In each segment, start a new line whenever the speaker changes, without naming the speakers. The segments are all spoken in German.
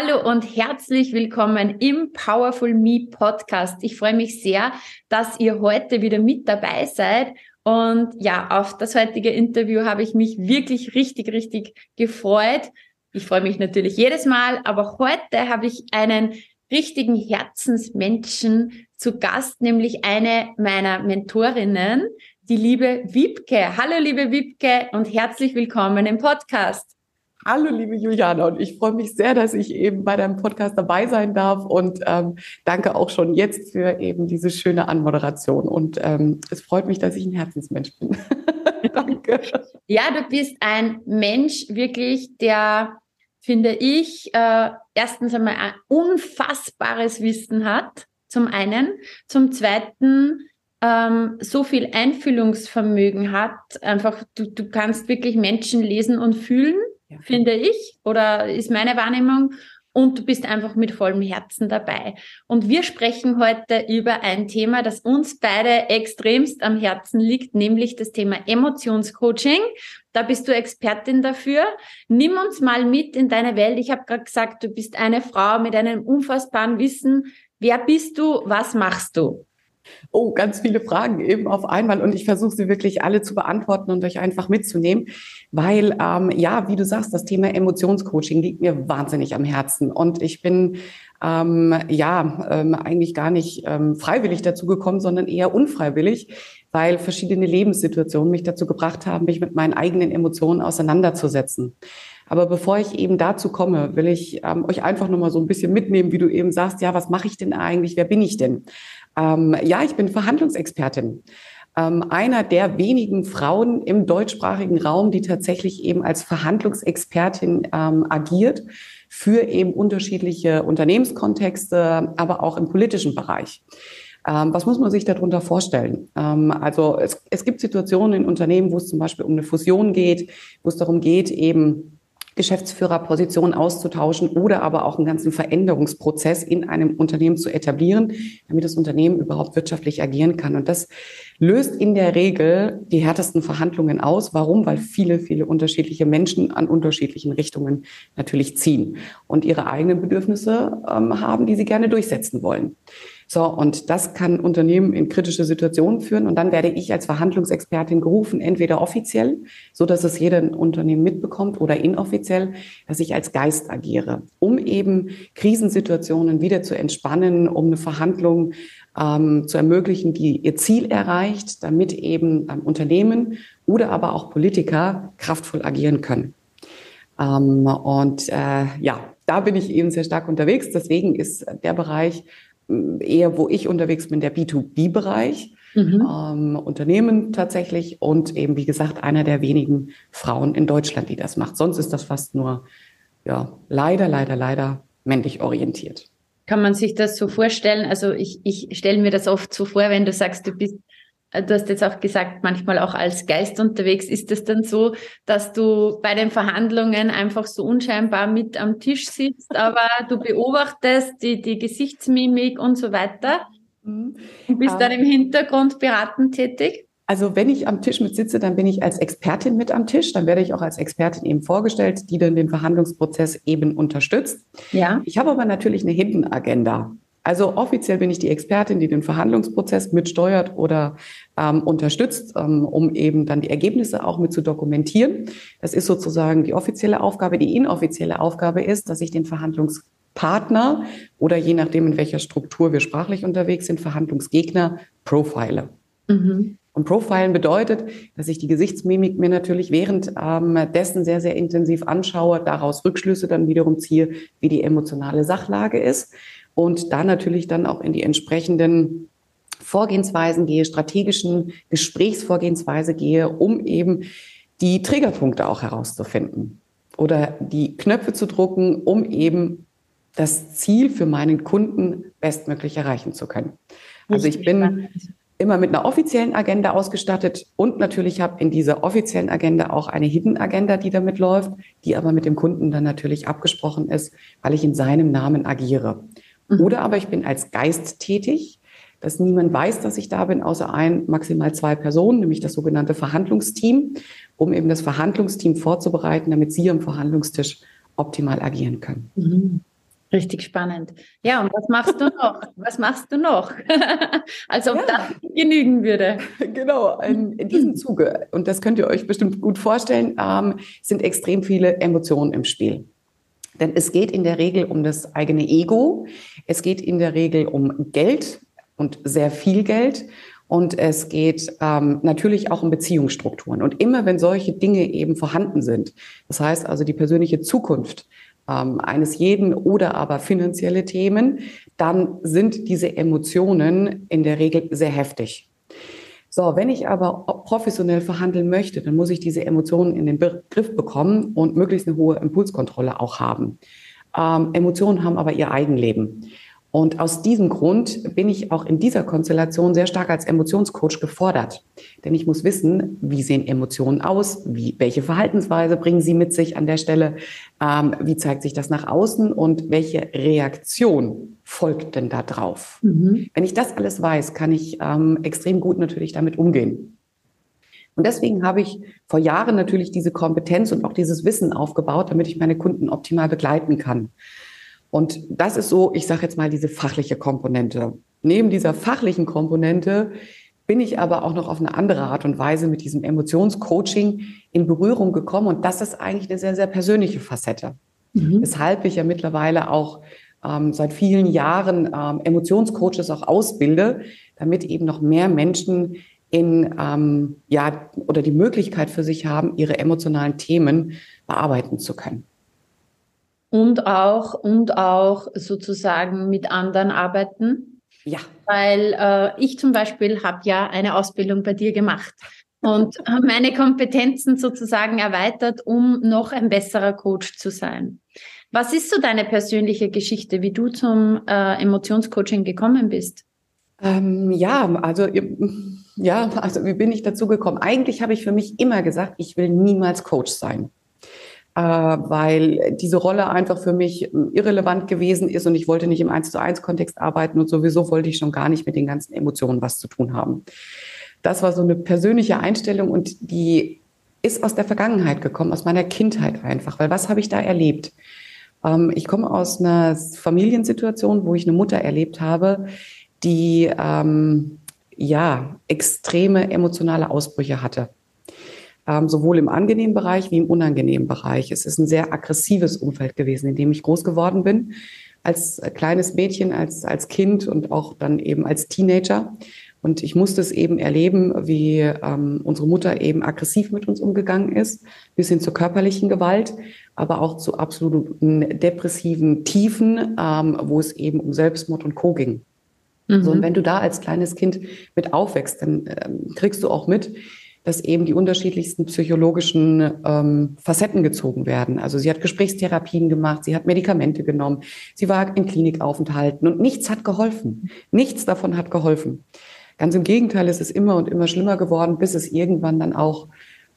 Hallo und herzlich willkommen im Powerful Me Podcast. Ich freue mich sehr, dass ihr heute wieder mit dabei seid. Und ja, auf das heutige Interview habe ich mich wirklich richtig, richtig gefreut. Ich freue mich natürlich jedes Mal, aber heute habe ich einen richtigen Herzensmenschen zu Gast, nämlich eine meiner Mentorinnen, die liebe Wiebke. Hallo, liebe Wiebke und herzlich willkommen im Podcast.
Hallo, liebe Juliana, und ich freue mich sehr, dass ich eben bei deinem Podcast dabei sein darf und ähm, danke auch schon jetzt für eben diese schöne Anmoderation. Und ähm, es freut mich, dass ich ein Herzensmensch bin. danke.
Ja, du bist ein Mensch wirklich, der, finde ich, äh, erstens einmal ein unfassbares Wissen hat, zum einen, zum zweiten ähm, so viel Einfühlungsvermögen hat, einfach du, du kannst wirklich Menschen lesen und fühlen ja. finde ich, oder ist meine Wahrnehmung. Und du bist einfach mit vollem Herzen dabei. Und wir sprechen heute über ein Thema, das uns beide extremst am Herzen liegt, nämlich das Thema Emotionscoaching. Da bist du Expertin dafür. Nimm uns mal mit in deine Welt. Ich habe gerade gesagt, du bist eine Frau mit einem unfassbaren Wissen. Wer bist du? Was machst du?
Oh, ganz viele Fragen eben auf einmal und ich versuche sie wirklich alle zu beantworten und euch einfach mitzunehmen, weil ähm, ja, wie du sagst, das Thema Emotionscoaching liegt mir wahnsinnig am Herzen und ich bin ähm, ja ähm, eigentlich gar nicht ähm, freiwillig dazu gekommen, sondern eher unfreiwillig, weil verschiedene Lebenssituationen mich dazu gebracht haben, mich mit meinen eigenen Emotionen auseinanderzusetzen. Aber bevor ich eben dazu komme, will ich ähm, euch einfach nochmal so ein bisschen mitnehmen, wie du eben sagst, ja, was mache ich denn eigentlich? Wer bin ich denn? Ähm, ja, ich bin Verhandlungsexpertin. Ähm, einer der wenigen Frauen im deutschsprachigen Raum, die tatsächlich eben als Verhandlungsexpertin ähm, agiert für eben unterschiedliche Unternehmenskontexte, aber auch im politischen Bereich. Ähm, was muss man sich darunter vorstellen? Ähm, also es, es gibt Situationen in Unternehmen, wo es zum Beispiel um eine Fusion geht, wo es darum geht, eben Geschäftsführerposition auszutauschen oder aber auch einen ganzen Veränderungsprozess in einem Unternehmen zu etablieren, damit das Unternehmen überhaupt wirtschaftlich agieren kann. Und das löst in der Regel die härtesten Verhandlungen aus. Warum? Weil viele, viele unterschiedliche Menschen an unterschiedlichen Richtungen natürlich ziehen und ihre eigenen Bedürfnisse ähm, haben, die sie gerne durchsetzen wollen. So, und das kann Unternehmen in kritische Situationen führen. Und dann werde ich als Verhandlungsexpertin gerufen, entweder offiziell, so dass es jeder Unternehmen mitbekommt, oder inoffiziell, dass ich als Geist agiere, um eben Krisensituationen wieder zu entspannen, um eine Verhandlung ähm, zu ermöglichen, die ihr Ziel erreicht, damit eben ähm, Unternehmen oder aber auch Politiker kraftvoll agieren können. Ähm, und äh, ja, da bin ich eben sehr stark unterwegs. Deswegen ist der Bereich eher, wo ich unterwegs bin, der B2B-Bereich. Mhm. Ähm, Unternehmen tatsächlich und eben, wie gesagt, einer der wenigen Frauen in Deutschland, die das macht. Sonst ist das fast nur, ja, leider, leider, leider männlich orientiert.
Kann man sich das so vorstellen? Also ich, ich stelle mir das oft so vor, wenn du sagst, du bist du hast jetzt auch gesagt, manchmal auch als Geist unterwegs. Ist es dann so, dass du bei den Verhandlungen einfach so unscheinbar mit am Tisch sitzt, aber du beobachtest die, die Gesichtsmimik und so weiter mhm. und bist dann im Hintergrund beratend tätig?
Also wenn ich am Tisch mit sitze, dann bin ich als Expertin mit am Tisch. Dann werde ich auch als Expertin eben vorgestellt, die dann den Verhandlungsprozess eben unterstützt. Ja. Ich habe aber natürlich eine Hidden Agenda. Also offiziell bin ich die Expertin, die den Verhandlungsprozess mitsteuert oder ähm, unterstützt, ähm, um eben dann die Ergebnisse auch mit zu dokumentieren. Das ist sozusagen die offizielle Aufgabe. Die inoffizielle Aufgabe ist, dass ich den Verhandlungspartner oder je nachdem, in welcher Struktur wir sprachlich unterwegs sind, Verhandlungsgegner profile. Mhm. Und Profilen bedeutet, dass ich die Gesichtsmimik mir natürlich während ähm, dessen sehr, sehr intensiv anschaue, daraus Rückschlüsse dann wiederum ziehe, wie die emotionale Sachlage ist und da natürlich dann auch in die entsprechenden Vorgehensweisen gehe, strategischen Gesprächsvorgehensweise gehe, um eben die Triggerpunkte auch herauszufinden oder die Knöpfe zu drucken, um eben das Ziel für meinen Kunden bestmöglich erreichen zu können. Also ich bin immer mit einer offiziellen Agenda ausgestattet und natürlich habe in dieser offiziellen Agenda auch eine Hidden Agenda, die damit läuft, die aber mit dem Kunden dann natürlich abgesprochen ist, weil ich in seinem Namen agiere. Mhm. Oder aber ich bin als Geist tätig, dass niemand weiß, dass ich da bin, außer ein, maximal zwei Personen, nämlich das sogenannte Verhandlungsteam, um eben das Verhandlungsteam vorzubereiten, damit Sie am Verhandlungstisch optimal agieren können.
Mhm. Richtig spannend. Ja, und was machst du noch? Was machst du noch? Als ob ja. das genügen würde.
Genau, in, in, diesem Zuge, und das könnt ihr euch bestimmt gut vorstellen, ähm, sind extrem viele Emotionen im Spiel. Denn es geht in der Regel um das eigene Ego, es geht in der Regel um Geld und sehr viel Geld. Und es geht ähm, natürlich auch um Beziehungsstrukturen. Und immer wenn solche Dinge eben vorhanden sind, das heißt also die persönliche Zukunft ähm, eines jeden oder aber finanzielle Themen, dann sind diese Emotionen in der Regel sehr heftig. So, wenn ich aber professionell verhandeln möchte, dann muss ich diese Emotionen in den Griff bekommen und möglichst eine hohe Impulskontrolle auch haben. Ähm, Emotionen haben aber ihr Eigenleben. Und aus diesem Grund bin ich auch in dieser Konstellation sehr stark als Emotionscoach gefordert. Denn ich muss wissen, wie sehen Emotionen aus, wie, welche Verhaltensweise bringen sie mit sich an der Stelle, ähm, wie zeigt sich das nach außen und welche Reaktion folgt denn da drauf. Mhm. Wenn ich das alles weiß, kann ich ähm, extrem gut natürlich damit umgehen. Und deswegen habe ich vor Jahren natürlich diese Kompetenz und auch dieses Wissen aufgebaut, damit ich meine Kunden optimal begleiten kann. Und das ist so, ich sage jetzt mal, diese fachliche Komponente. Neben dieser fachlichen Komponente bin ich aber auch noch auf eine andere Art und Weise mit diesem Emotionscoaching in Berührung gekommen. Und das ist eigentlich eine sehr, sehr persönliche Facette. Mhm. Weshalb ich ja mittlerweile auch ähm, seit vielen Jahren ähm, Emotionscoaches auch ausbilde, damit eben noch mehr Menschen in, ähm, ja, oder die Möglichkeit für sich haben, ihre emotionalen Themen bearbeiten zu können
und auch und auch sozusagen mit anderen arbeiten.
Ja.
Weil äh, ich zum Beispiel habe ja eine Ausbildung bei dir gemacht und meine Kompetenzen sozusagen erweitert, um noch ein besserer Coach zu sein. Was ist so deine persönliche Geschichte, wie du zum äh, Emotionscoaching gekommen bist?
Ähm, ja, also ja, also wie bin ich dazu gekommen? Eigentlich habe ich für mich immer gesagt, ich will niemals Coach sein weil diese Rolle einfach für mich ähm, irrelevant gewesen ist und ich wollte nicht im 1 zu 1 Kontext arbeiten und sowieso wollte ich schon gar nicht mit den ganzen Emotionen was zu tun haben. Das war so eine persönliche Einstellung und die ist aus der Vergangenheit gekommen, aus meiner Kindheit einfach, weil was habe ich da erlebt? Ähm, ich komme aus einer Familiensituation, wo ich eine Mutter erlebt habe, die ähm, ja extreme emotionale Ausbrüche hatte ähm, sowohl im angenehmen Bereich wie im unangenehmen Bereich. Es ist ein sehr aggressives Umfeld gewesen, in dem ich groß geworden bin, als kleines Mädchen, als, als Kind und auch dann eben als Teenager. Und ich musste es eben erleben, wie ähm, unsere Mutter eben aggressiv mit uns umgegangen ist, bis hin zur körperlichen Gewalt, aber auch zu absoluten depressiven Tiefen, ähm, wo es eben um Selbstmord und Co. ging. Mhm. So, und wenn du da als kleines Kind mit aufwächst, dann ähm, kriegst du auch mit, dass eben die unterschiedlichsten psychologischen ähm, Facetten gezogen werden. Also sie hat Gesprächstherapien gemacht, sie hat Medikamente genommen, sie war in Klinikaufenthalten und nichts hat geholfen. Nichts davon hat geholfen. Ganz im Gegenteil, es ist immer und immer schlimmer geworden, bis es irgendwann dann auch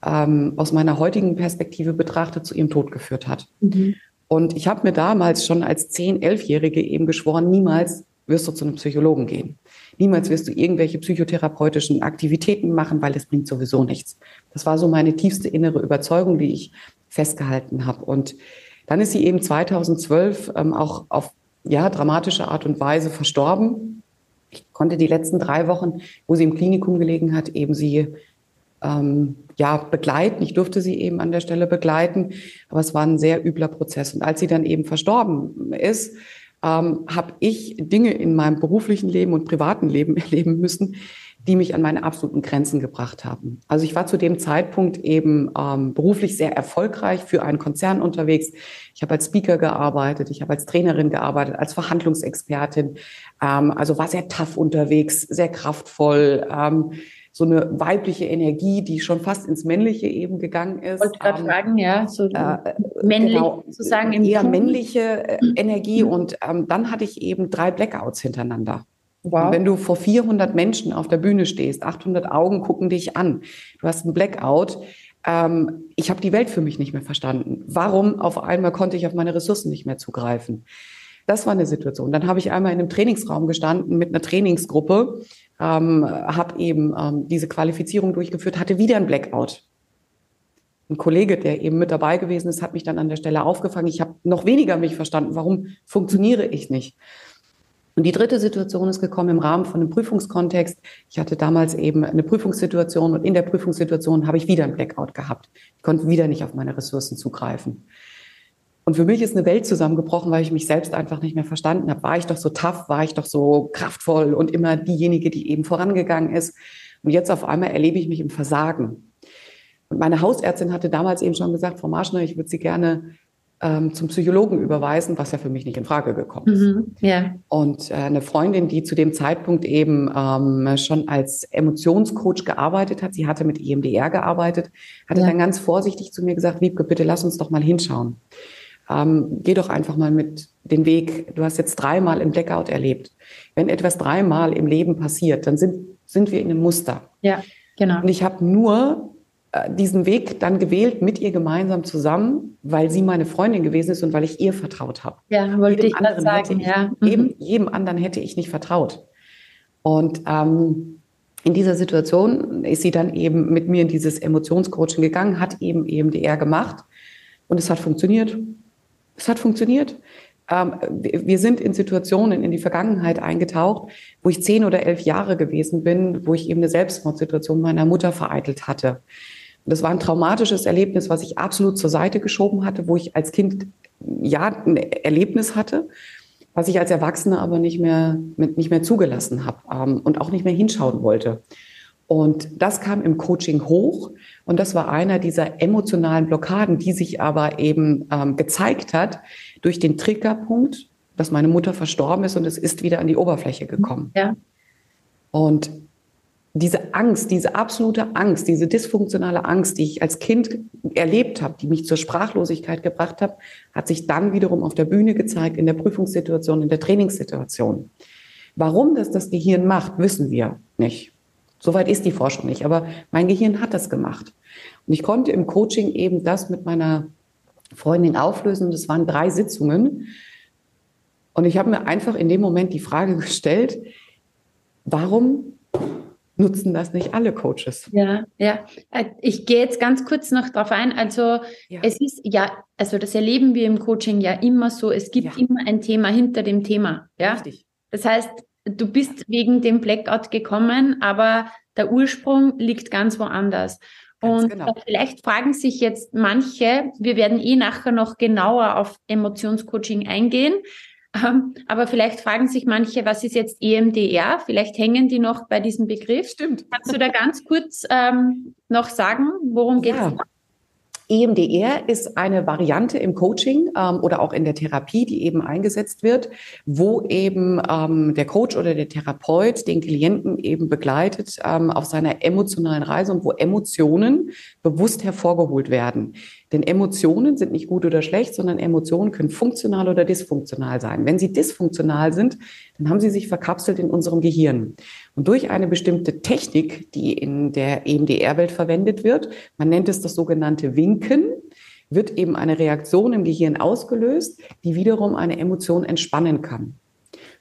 ähm, aus meiner heutigen Perspektive betrachtet zu ihrem Tod geführt hat. Mhm. Und ich habe mir damals schon als 10-, 11-Jährige eben geschworen, niemals wirst du zu einem Psychologen gehen. Niemals wirst du irgendwelche psychotherapeutischen Aktivitäten machen, weil es bringt sowieso nichts. Das war so meine tiefste innere Überzeugung, die ich festgehalten habe. Und dann ist sie eben 2012 ähm, auch auf ja, dramatische Art und Weise verstorben. Ich konnte die letzten drei Wochen, wo sie im Klinikum gelegen hat, eben sie ähm, ja, begleiten. Ich durfte sie eben an der Stelle begleiten, aber es war ein sehr übler Prozess. Und als sie dann eben verstorben ist, ähm, habe ich Dinge in meinem beruflichen Leben und privaten Leben erleben müssen, die mich an meine absoluten Grenzen gebracht haben. Also ich war zu dem Zeitpunkt eben ähm, beruflich sehr erfolgreich für einen Konzern unterwegs. Ich habe als Speaker gearbeitet, ich habe als Trainerin gearbeitet, als Verhandlungsexpertin. Ähm, also war sehr tough unterwegs, sehr kraftvoll. Ähm, so eine weibliche Energie, die schon fast ins Männliche eben gegangen ist.
Wollte gerade ähm, fragen, ja, so äh, männlich genau, sozusagen im
eher Tun. männliche äh, mhm. Energie. Und ähm, dann hatte ich eben drei Blackouts hintereinander. Wow. wenn du vor 400 Menschen auf der Bühne stehst, 800 Augen gucken dich an, du hast einen Blackout, ähm, ich habe die Welt für mich nicht mehr verstanden. Warum auf einmal konnte ich auf meine Ressourcen nicht mehr zugreifen? Das war eine Situation. Dann habe ich einmal in einem Trainingsraum gestanden mit einer Trainingsgruppe, ähm, habe eben ähm, diese Qualifizierung durchgeführt, hatte wieder ein Blackout. Ein Kollege, der eben mit dabei gewesen ist, hat mich dann an der Stelle aufgefangen. Ich habe noch weniger mich verstanden. Warum funktioniere ich nicht? Und die dritte Situation ist gekommen im Rahmen von einem Prüfungskontext. Ich hatte damals eben eine Prüfungssituation und in der Prüfungssituation habe ich wieder ein Blackout gehabt. Ich konnte wieder nicht auf meine Ressourcen zugreifen. Und für mich ist eine Welt zusammengebrochen, weil ich mich selbst einfach nicht mehr verstanden habe. War ich doch so tough, war ich doch so kraftvoll und immer diejenige, die eben vorangegangen ist. Und jetzt auf einmal erlebe ich mich im Versagen. Und meine Hausärztin hatte damals eben schon gesagt, Frau Marschner, ich würde Sie gerne ähm, zum Psychologen überweisen, was ja für mich nicht in Frage gekommen ist. Mhm, yeah. Und äh, eine Freundin, die zu dem Zeitpunkt eben ähm, schon als Emotionscoach gearbeitet hat, sie hatte mit EMDR gearbeitet, hatte ja. dann ganz vorsichtig zu mir gesagt, Wiebke, bitte lass uns doch mal hinschauen. Ähm, geh doch einfach mal mit den Weg. Du hast jetzt dreimal im Blackout erlebt. Wenn etwas dreimal im Leben passiert, dann sind, sind wir in einem Muster.
Ja, genau.
Und ich habe nur äh, diesen Weg dann gewählt mit ihr gemeinsam zusammen, weil sie meine Freundin gewesen ist und weil ich ihr vertraut habe.
Ja, wollte jedem ich gerade sagen.
Ich, ja. Mhm. Jedem, jedem anderen hätte ich nicht vertraut. Und ähm, in dieser Situation ist sie dann eben mit mir in dieses Emotionscoaching gegangen, hat eben EMDR gemacht und es hat funktioniert. Es hat funktioniert. Ähm, wir sind in Situationen in die Vergangenheit eingetaucht, wo ich zehn oder elf Jahre gewesen bin, wo ich eben eine Selbstmordsituation meiner Mutter vereitelt hatte das war ein traumatisches Erlebnis, was ich absolut zur Seite geschoben hatte, wo ich als Kind ja ein Erlebnis hatte, was ich als Erwachsene aber nicht mehr, nicht mehr zugelassen habe ähm, und auch nicht mehr hinschauen wollte. Und das kam im Coaching hoch und das war einer dieser emotionalen Blockaden, die sich aber eben ähm, gezeigt hat durch den Triggerpunkt, dass meine Mutter verstorben ist und es ist wieder an die Oberfläche gekommen. Ja. Und diese Angst, diese absolute Angst, diese dysfunktionale Angst, die ich als Kind erlebt habe, die mich zur Sprachlosigkeit gebracht hat, hat sich dann wiederum auf der Bühne gezeigt, in der Prüfungssituation, in der Trainingssituation. Warum das das Gehirn macht, wissen wir nicht. Soweit ist die Forschung nicht, aber mein Gehirn hat das gemacht. Und ich konnte im Coaching eben das mit meiner Freundin auflösen. Das waren drei Sitzungen. Und ich habe mir einfach in dem Moment die Frage gestellt, warum nutzen das nicht alle Coaches.
Ja, ja. Äh, ich gehe jetzt ganz kurz noch darauf ein. Also ja. es ist ja, also das erleben wir im Coaching ja immer so, es gibt ja. immer ein Thema hinter dem Thema. Ja. Richtig. Das heißt, du bist wegen dem Blackout gekommen, aber der Ursprung liegt ganz woanders. Ganz und genau. vielleicht fragen sich jetzt manche, wir werden eh nachher noch genauer auf Emotionscoaching eingehen, ähm, aber vielleicht fragen sich manche, was ist jetzt EMDR? Vielleicht hängen die noch bei diesem Begriff.
Stimmt.
Kannst du da ganz kurz ähm, noch sagen, worum geht es?
EMDR ist eine Variante im Coaching ähm, oder auch in der Therapie, die eben eingesetzt wird, wo eben ähm, der Coach oder der Therapeut den Klienten eben begleitet ähm, auf seiner emotionalen Reise und wo Emotionen bewusst hervorgeholt werden. Denn Emotionen sind nicht gut oder schlecht, sondern Emotionen können funktional oder dysfunktional sein. Wenn sie dysfunktional sind, dann haben sie sich verkapselt in unserem Gehirn. Und durch eine bestimmte Technik, die in der EMDR-Welt verwendet wird, man nennt es das sogenannte Winken, wird eben eine Reaktion im Gehirn ausgelöst, die wiederum eine Emotion entspannen kann.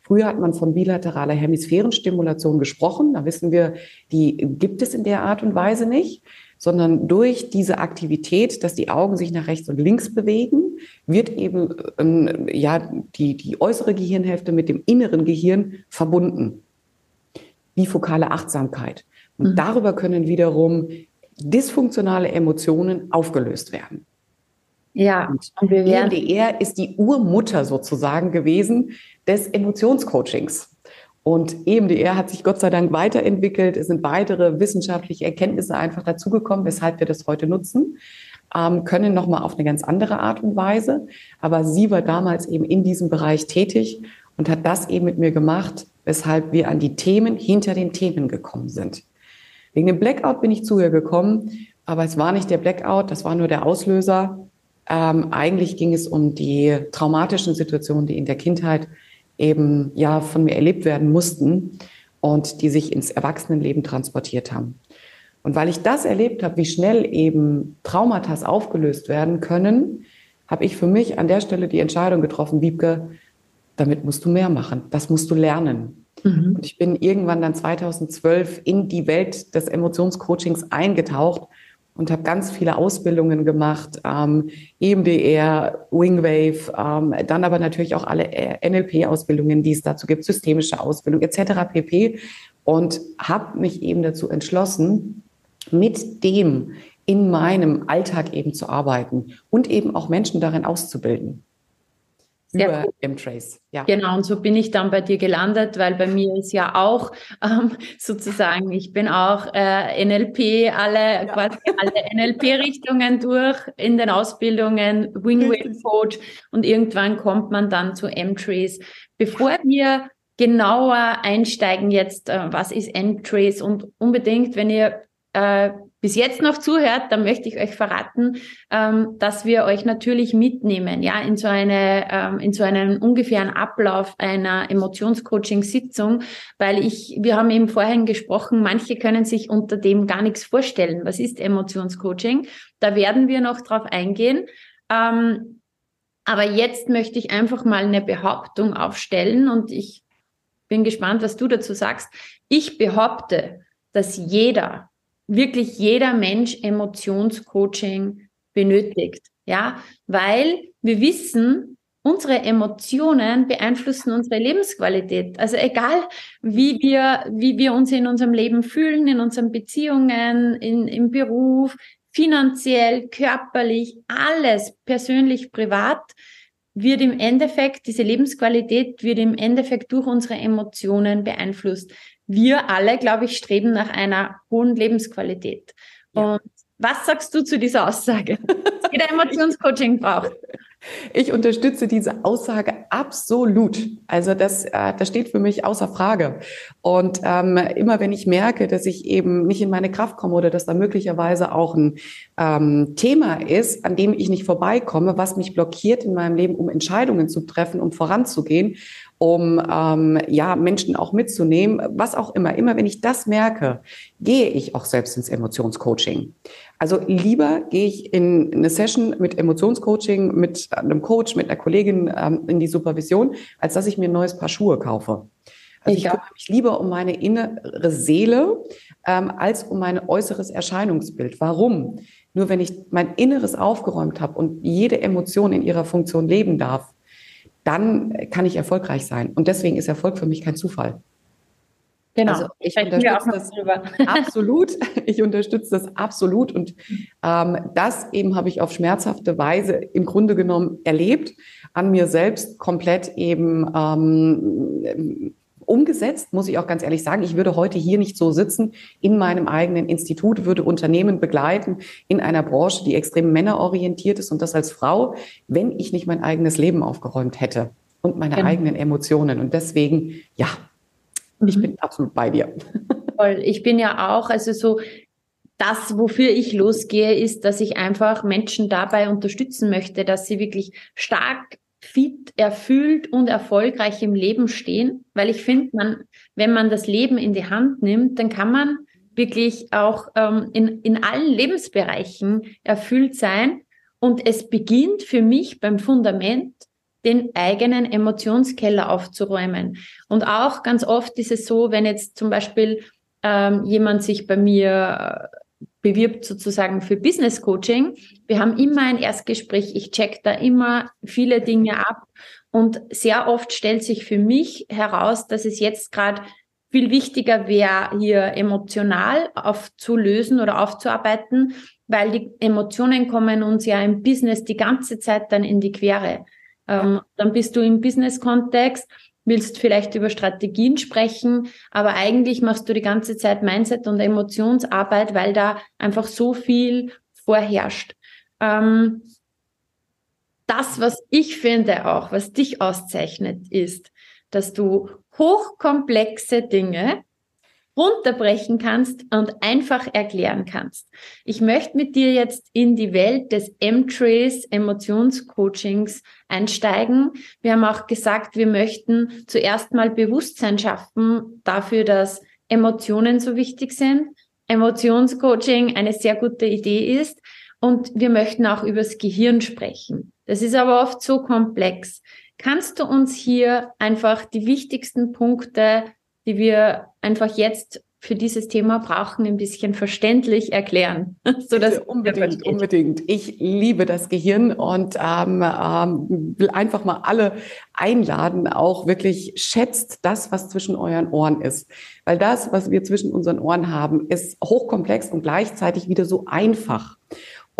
Früher hat man von bilateraler Hemisphärenstimulation gesprochen. Da wissen wir, die gibt es in der Art und Weise nicht sondern durch diese Aktivität, dass die Augen sich nach rechts und links bewegen, wird eben ähm, ja die, die äußere Gehirnhälfte mit dem inneren Gehirn verbunden. Bifokale Achtsamkeit. Und mhm. darüber können wiederum dysfunktionale Emotionen aufgelöst werden.
Ja,
und, und wir werden EMDR ist die Urmutter sozusagen gewesen des Emotionscoachings. Und EMDR hat sich Gott sei Dank weiterentwickelt. Es sind weitere wissenschaftliche Erkenntnisse einfach dazugekommen, weshalb wir das heute nutzen, ähm, können nochmal auf eine ganz andere Art und Weise. Aber sie war damals eben in diesem Bereich tätig und hat das eben mit mir gemacht, weshalb wir an die Themen hinter den Themen gekommen sind. Wegen dem Blackout bin ich zu ihr gekommen, aber es war nicht der Blackout, das war nur der Auslöser. Ähm, eigentlich ging es um die traumatischen Situationen, die in der Kindheit eben ja von mir erlebt werden mussten und die sich ins Erwachsenenleben transportiert haben. Und weil ich das erlebt habe, wie schnell eben Traumata aufgelöst werden können, habe ich für mich an der Stelle die Entscheidung getroffen, Wiebke, damit musst du mehr machen. Das musst du lernen. Mhm. Und ich bin irgendwann dann 2012 in die Welt des Emotionscoachings eingetaucht und habe ganz viele Ausbildungen gemacht, ähm, EMDR, Wingwave, ähm, dann aber natürlich auch alle äh, NLP-Ausbildungen, die es dazu gibt, systemische Ausbildung etc. pp. Und habe mich eben dazu entschlossen, mit dem in meinem Alltag eben zu arbeiten und eben auch Menschen darin auszubilden.
Sehr über M-Trace. Ja. Genau, und so bin ich dann bei dir gelandet, weil bei mir ist ja auch ähm, sozusagen, ich bin auch äh, NLP, alle ja. quasi alle NLP-Richtungen durch in den Ausbildungen, Wingwave Coach und irgendwann kommt man dann zu M-Trace. Bevor wir genauer einsteigen jetzt, äh, was ist M-Trace und unbedingt, wenn ihr äh, bis jetzt noch zuhört, dann möchte ich euch verraten, ähm, dass wir euch natürlich mitnehmen, ja, in so eine, ähm, in so einen ungefähren Ablauf einer Emotionscoaching-Sitzung, weil ich, wir haben eben vorhin gesprochen, manche können sich unter dem gar nichts vorstellen. Was ist Emotionscoaching? Da werden wir noch drauf eingehen. Ähm, aber jetzt möchte ich einfach mal eine Behauptung aufstellen und ich bin gespannt, was du dazu sagst. Ich behaupte, dass jeder wirklich jeder Mensch Emotionscoaching benötigt. Ja, weil wir wissen, unsere Emotionen beeinflussen unsere Lebensqualität. Also egal, wie wir, wie wir uns in unserem Leben fühlen, in unseren Beziehungen, in, im Beruf, finanziell, körperlich, alles persönlich, privat, wird im Endeffekt, diese Lebensqualität wird im Endeffekt durch unsere Emotionen beeinflusst wir alle, glaube ich, streben nach einer hohen Lebensqualität. Ja. Und was sagst du zu dieser Aussage? Dass jeder Emotionscoaching braucht.
Ich unterstütze diese Aussage absolut. Also das, äh, das steht für mich außer Frage. Und ähm, immer wenn ich merke, dass ich eben nicht in meine Kraft komme oder dass da möglicherweise auch ein ähm, Thema ist, an dem ich nicht vorbeikomme, was mich blockiert in meinem Leben, um Entscheidungen zu treffen, um voranzugehen um ähm, ja Menschen auch mitzunehmen, was auch immer. Immer wenn ich das merke, gehe ich auch selbst ins Emotionscoaching. Also lieber gehe ich in eine Session mit Emotionscoaching, mit einem Coach, mit einer Kollegin ähm, in die Supervision, als dass ich mir ein neues Paar Schuhe kaufe. Also ich, ich kümmere mich lieber um meine innere Seele ähm, als um mein äußeres Erscheinungsbild. Warum? Nur wenn ich mein Inneres aufgeräumt habe und jede Emotion in ihrer Funktion leben darf, dann kann ich erfolgreich sein. Und deswegen ist Erfolg für mich kein Zufall.
Genau. Also ich unterstütze das
absolut. Ich unterstütze das absolut. Und ähm, das eben habe ich auf schmerzhafte Weise im Grunde genommen erlebt, an mir selbst komplett eben ähm, umgesetzt, muss ich auch ganz ehrlich sagen. Ich würde heute hier nicht so sitzen in meinem eigenen Institut, würde Unternehmen begleiten in einer Branche, die extrem männerorientiert ist und das als Frau, wenn ich nicht mein eigenes Leben aufgeräumt hätte und meine genau. eigenen Emotionen. Und deswegen, ja, ich mhm. bin absolut bei dir.
Voll. Ich bin ja auch, also so, das, wofür ich losgehe, ist, dass ich einfach Menschen dabei unterstützen möchte, dass sie wirklich stark fit, erfüllt und erfolgreich im Leben stehen, weil ich finde, man, wenn man das Leben in die Hand nimmt, dann kann man wirklich auch ähm, in, in allen Lebensbereichen erfüllt sein. Und es beginnt für mich beim Fundament, den eigenen Emotionskeller aufzuräumen. Und auch ganz oft ist es so, wenn jetzt zum Beispiel ähm, jemand sich bei mir bewirbt sozusagen für Business Coaching. Wir haben immer ein Erstgespräch. Ich check da immer viele Dinge ab. Und sehr oft stellt sich für mich heraus, dass es jetzt gerade viel wichtiger wäre, hier emotional aufzulösen oder aufzuarbeiten, weil die Emotionen kommen uns ja im Business die ganze Zeit dann in die Quere. Ähm, dann bist du im Business-Kontext willst vielleicht über Strategien sprechen, aber eigentlich machst du die ganze Zeit Mindset und Emotionsarbeit, weil da einfach so viel vorherrscht. Ähm, das, was ich finde auch, was dich auszeichnet, ist, dass du hochkomplexe Dinge runterbrechen kannst und einfach erklären kannst. Ich möchte mit dir jetzt in die Welt des M-Trace Emotionscoachings einsteigen. Wir haben auch gesagt, wir möchten zuerst mal Bewusstsein schaffen dafür, dass Emotionen so wichtig sind, Emotionscoaching eine sehr gute Idee ist und wir möchten auch übers Gehirn sprechen. Das ist aber oft so komplex. Kannst du uns hier einfach die wichtigsten Punkte, die wir einfach jetzt für dieses Thema brauchen, ein bisschen verständlich erklären.
so dass unbedingt, unbedingt. Ich liebe das Gehirn und ähm, ähm, will einfach mal alle einladen, auch wirklich schätzt das, was zwischen euren Ohren ist. Weil das, was wir zwischen unseren Ohren haben, ist hochkomplex und gleichzeitig wieder so einfach.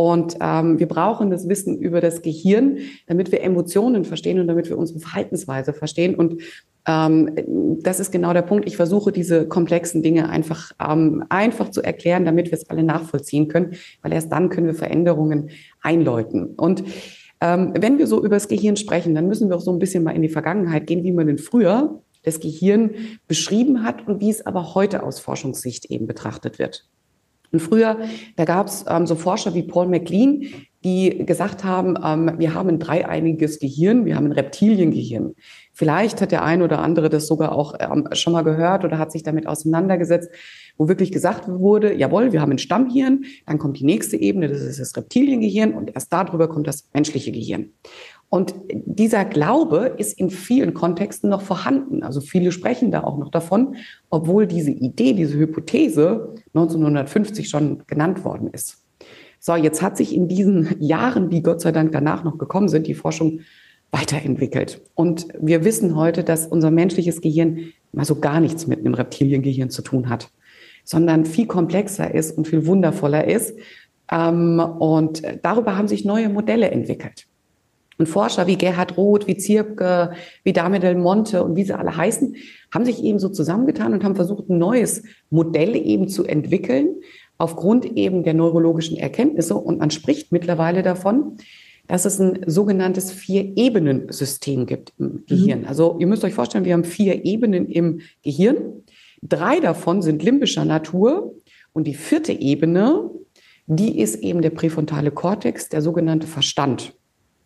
Und ähm, wir brauchen das Wissen über das Gehirn, damit wir Emotionen verstehen und damit wir unsere Verhaltensweise verstehen. Und ähm, das ist genau der Punkt. Ich versuche diese komplexen Dinge einfach, ähm, einfach zu erklären, damit wir es alle nachvollziehen können, weil erst dann können wir Veränderungen einläuten. Und ähm, wenn wir so über das Gehirn sprechen, dann müssen wir auch so ein bisschen mal in die Vergangenheit gehen, wie man denn früher das Gehirn beschrieben hat und wie es aber heute aus Forschungssicht eben betrachtet wird. Und früher, da gab es ähm, so Forscher wie Paul MacLean, die gesagt haben, ähm, wir haben ein dreieiniges Gehirn, wir haben ein Reptiliengehirn. Vielleicht hat der eine oder andere das sogar auch ähm, schon mal gehört oder hat sich damit auseinandergesetzt, wo wirklich gesagt wurde, jawohl, wir haben ein Stammhirn, dann kommt die nächste Ebene, das ist das Reptiliengehirn und erst darüber kommt das menschliche Gehirn. Und dieser Glaube ist in vielen Kontexten noch vorhanden. Also viele sprechen da auch noch davon, obwohl diese Idee, diese Hypothese 1950 schon genannt worden ist. So, jetzt hat sich in diesen Jahren, die Gott sei Dank danach noch gekommen sind, die Forschung weiterentwickelt. Und wir wissen heute, dass unser menschliches Gehirn mal so gar nichts mit einem Reptiliengehirn zu tun hat, sondern viel komplexer ist und viel wundervoller ist. Ähm, und darüber haben sich neue Modelle entwickelt. Und Forscher wie Gerhard Roth, wie Zirke, wie Dame Del Monte und wie sie alle heißen, haben sich eben so zusammengetan und haben versucht, ein neues Modell eben zu entwickeln, aufgrund eben der neurologischen Erkenntnisse. Und man spricht mittlerweile davon, dass es ein sogenanntes Vier-Ebenen-System gibt im Gehirn. Mhm. Also ihr müsst euch vorstellen, wir haben vier Ebenen im Gehirn. Drei davon sind limbischer Natur und die vierte Ebene, die ist eben der präfrontale Kortex, der sogenannte Verstand.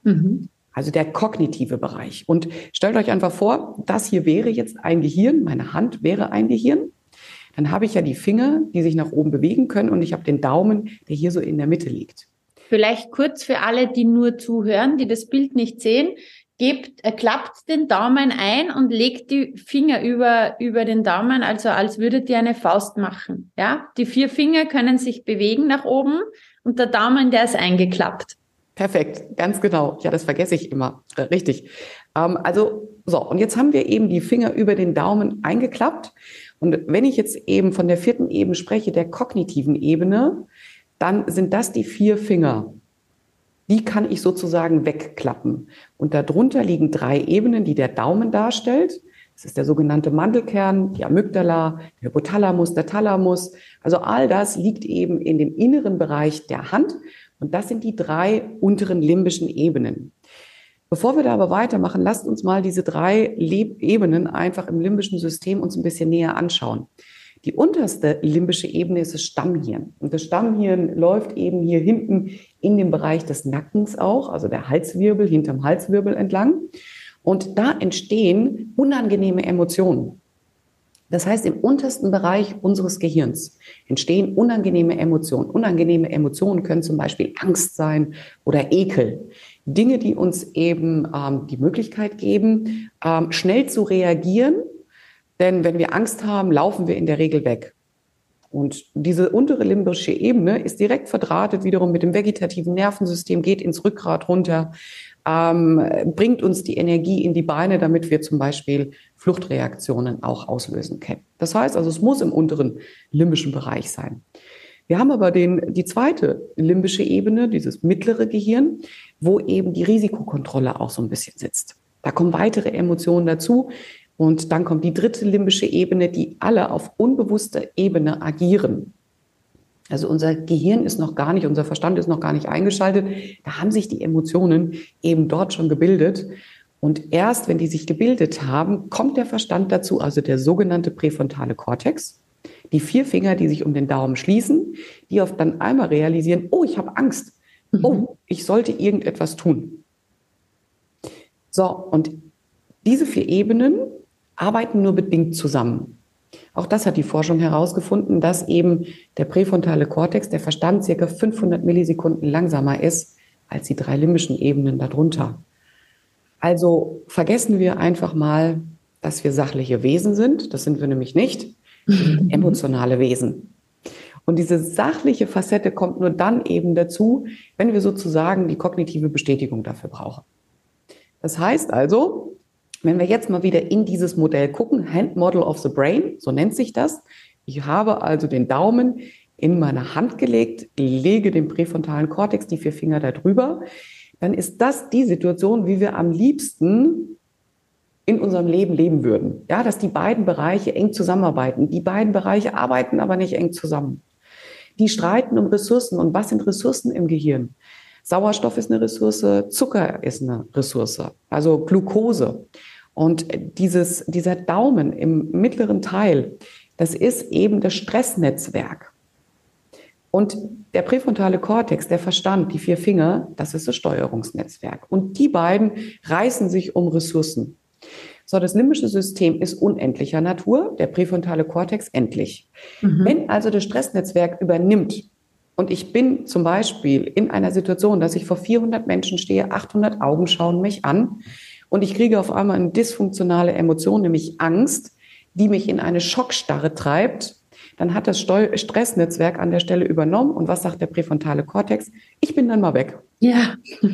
Mhm. Also der kognitive Bereich. Und stellt euch einfach vor, das hier wäre jetzt ein Gehirn, meine Hand wäre ein Gehirn. Dann habe ich ja die Finger, die sich nach oben bewegen können und ich habe den Daumen, der hier so in der Mitte liegt.
Vielleicht kurz für alle, die nur zuhören, die das Bild nicht sehen. Gebt, äh, klappt den Daumen ein und legt die Finger über, über den Daumen, also als würdet ihr eine Faust machen. Ja, die vier Finger können sich bewegen nach oben und der Daumen, der ist eingeklappt.
Perfekt, ganz genau. Ja, das vergesse ich immer. Äh, richtig. Ähm, also, so, und jetzt haben wir eben die Finger über den Daumen eingeklappt. Und wenn ich jetzt eben von der vierten Ebene spreche, der kognitiven Ebene, dann sind das die vier Finger. Die kann ich sozusagen wegklappen. Und darunter liegen drei Ebenen, die der Daumen darstellt. Das ist der sogenannte Mandelkern, die Amygdala, der Hypothalamus, der Thalamus. Also all das liegt eben in dem inneren Bereich der Hand. Und das sind die drei unteren limbischen Ebenen. Bevor wir da aber weitermachen, lasst uns mal diese drei Leb Ebenen einfach im limbischen System uns ein bisschen näher anschauen. Die unterste limbische Ebene ist das Stammhirn. Und das Stammhirn läuft eben hier hinten in dem Bereich des Nackens auch, also der Halswirbel, hinterm Halswirbel entlang. Und da entstehen unangenehme Emotionen. Das heißt, im untersten Bereich unseres Gehirns entstehen unangenehme Emotionen. Unangenehme Emotionen können zum Beispiel Angst sein oder Ekel. Dinge, die uns eben ähm, die Möglichkeit geben, ähm, schnell zu reagieren. Denn wenn wir Angst haben, laufen wir in der Regel weg. Und diese untere limbische Ebene ist direkt verdrahtet wiederum mit dem vegetativen Nervensystem, geht ins Rückgrat runter, ähm, bringt uns die Energie in die Beine, damit wir zum Beispiel Fluchtreaktionen auch auslösen können. Das heißt also, es muss im unteren limbischen Bereich sein. Wir haben aber den, die zweite limbische Ebene, dieses mittlere Gehirn, wo eben die Risikokontrolle auch so ein bisschen sitzt. Da kommen weitere Emotionen dazu. Und dann kommt die dritte limbische Ebene, die alle auf unbewusster Ebene agieren. Also unser Gehirn ist noch gar nicht, unser Verstand ist noch gar nicht eingeschaltet. Da haben sich die Emotionen eben dort schon gebildet. Und erst wenn die sich gebildet haben, kommt der Verstand dazu, also der sogenannte präfrontale Kortex. Die vier Finger, die sich um den Daumen schließen, die oft dann einmal realisieren, oh, ich habe Angst. Mhm. Oh, ich sollte irgendetwas tun. So, und diese vier Ebenen arbeiten nur bedingt zusammen. Auch das hat die Forschung herausgefunden, dass eben der präfrontale Kortex, der Verstand, circa 500 Millisekunden langsamer ist als die drei limbischen Ebenen darunter. Also vergessen wir einfach mal, dass wir sachliche Wesen sind. Das sind wir nämlich nicht. Wir sind emotionale Wesen. Und diese sachliche Facette kommt nur dann eben dazu, wenn wir sozusagen die kognitive Bestätigung dafür brauchen. Das heißt also, wenn wir jetzt mal wieder in dieses Modell gucken, Hand Model of the Brain, so nennt sich das. Ich habe also den Daumen in meine Hand gelegt, lege den präfrontalen Kortex, die vier Finger da drüber, dann ist das die Situation, wie wir am liebsten in unserem Leben leben würden. Ja, dass die beiden Bereiche eng zusammenarbeiten. Die beiden Bereiche arbeiten aber nicht eng zusammen. Die streiten um Ressourcen. Und was sind Ressourcen im Gehirn? Sauerstoff ist eine Ressource, Zucker ist eine Ressource, also Glucose. Und dieses, dieser Daumen im mittleren Teil, das ist eben das Stressnetzwerk. Und der präfrontale Kortex, der Verstand, die vier Finger, das ist das Steuerungsnetzwerk. Und die beiden reißen sich um Ressourcen. So, das limbische System ist unendlicher Natur, der präfrontale Kortex endlich. Mhm. Wenn also das Stressnetzwerk übernimmt und ich bin zum Beispiel in einer Situation, dass ich vor 400 Menschen stehe, 800 Augen schauen mich an und ich kriege auf einmal eine dysfunktionale Emotion, nämlich Angst, die mich in eine Schockstarre treibt, dann hat das Stressnetzwerk an der Stelle übernommen. Und was sagt der präfrontale Kortex? Ich bin dann mal weg.
Ja.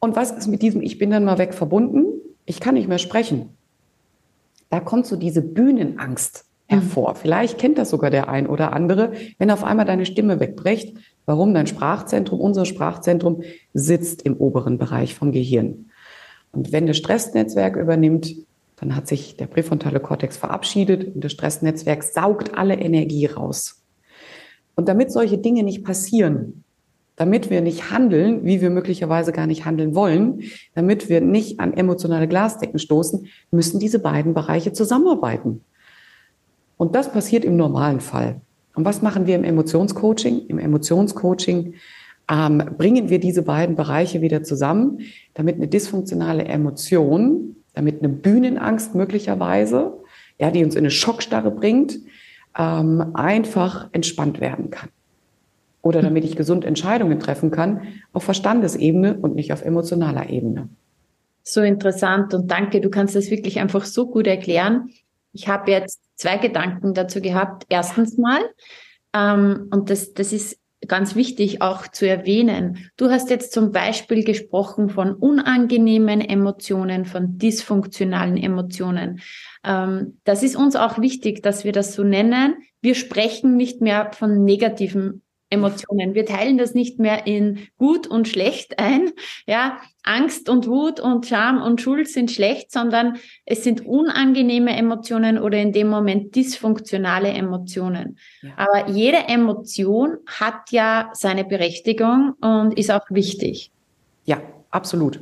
Und was ist mit diesem Ich bin dann mal weg verbunden? Ich kann nicht mehr sprechen. Da kommt so diese Bühnenangst hervor. Mhm. Vielleicht kennt das sogar der ein oder andere, wenn auf einmal deine Stimme wegbricht. Warum? Dein Sprachzentrum, unser Sprachzentrum sitzt im oberen Bereich vom Gehirn. Und wenn das Stressnetzwerk übernimmt, dann hat sich der präfrontale Kortex verabschiedet und das Stressnetzwerk saugt alle Energie raus. Und damit solche Dinge nicht passieren, damit wir nicht handeln, wie wir möglicherweise gar nicht handeln wollen, damit wir nicht an emotionale Glasdecken stoßen, müssen diese beiden Bereiche zusammenarbeiten. Und das passiert im normalen Fall. Und was machen wir im Emotionscoaching? Im Emotionscoaching ähm, bringen wir diese beiden Bereiche wieder zusammen, damit eine dysfunktionale Emotion, damit eine Bühnenangst möglicherweise, ja, die uns in eine Schockstarre bringt, ähm, einfach entspannt werden kann oder damit ich gesund Entscheidungen treffen kann auf Verstandesebene und nicht auf emotionaler Ebene.
So interessant und danke, du kannst das wirklich einfach so gut erklären. Ich habe jetzt zwei Gedanken dazu gehabt. Erstens mal, ähm, und das, das ist ganz wichtig auch zu erwähnen. Du hast jetzt zum Beispiel gesprochen von unangenehmen Emotionen, von dysfunktionalen Emotionen. Ähm, das ist uns auch wichtig, dass wir das so nennen. Wir sprechen nicht mehr von negativen Emotionen. Wir teilen das nicht mehr in gut und schlecht ein. Ja, Angst und Wut und Scham und Schuld sind schlecht, sondern es sind unangenehme Emotionen oder in dem Moment dysfunktionale Emotionen. Ja. Aber jede Emotion hat ja seine Berechtigung und ist auch wichtig.
Ja, absolut.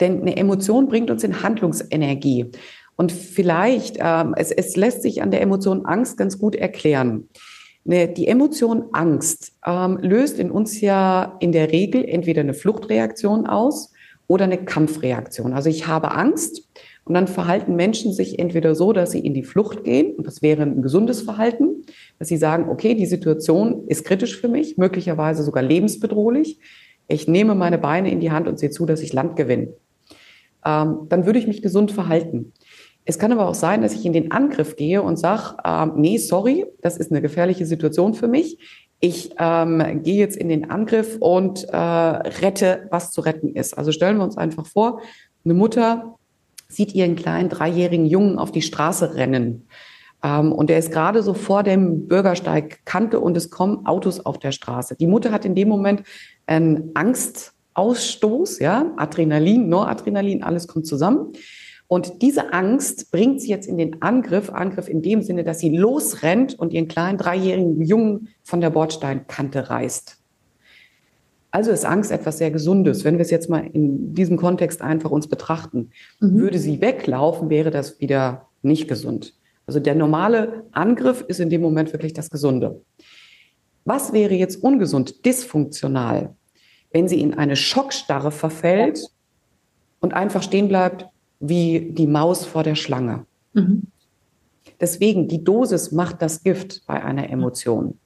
Denn eine Emotion bringt uns in Handlungsenergie. Und vielleicht, ähm, es, es lässt sich an der Emotion Angst ganz gut erklären. Ne, die Emotion Angst ähm, löst in uns ja in der Regel entweder eine Fluchtreaktion aus oder eine Kampfreaktion. Also ich habe Angst und dann verhalten Menschen sich entweder so, dass sie in die Flucht gehen, und das wäre ein gesundes Verhalten, dass sie sagen, okay, die Situation ist kritisch für mich, möglicherweise sogar lebensbedrohlich. Ich nehme meine Beine in die Hand und sehe zu, dass ich Land gewinne. Ähm, dann würde ich mich gesund verhalten. Es kann aber auch sein, dass ich in den Angriff gehe und sage, ähm, nee, sorry, das ist eine gefährliche Situation für mich. Ich ähm, gehe jetzt in den Angriff und äh, rette, was zu retten ist. Also stellen wir uns einfach vor, eine Mutter sieht ihren kleinen dreijährigen Jungen auf die Straße rennen. Ähm, und der ist gerade so vor dem Bürgersteig Kante und es kommen Autos auf der Straße. Die Mutter hat in dem Moment einen Angstausstoß, ja, Adrenalin, Noradrenalin, alles kommt zusammen. Und diese Angst bringt sie jetzt in den Angriff, Angriff in dem Sinne, dass sie losrennt und ihren kleinen dreijährigen Jungen von der Bordsteinkante reißt. Also ist Angst etwas sehr Gesundes. Wenn wir es jetzt mal in diesem Kontext einfach uns betrachten, mhm. würde sie weglaufen, wäre das wieder nicht gesund. Also der normale Angriff ist in dem Moment wirklich das Gesunde. Was wäre jetzt ungesund, dysfunktional, wenn sie in eine Schockstarre verfällt und einfach stehen bleibt wie die Maus vor der Schlange? Mhm. Deswegen, die Dosis macht das Gift bei einer Emotion.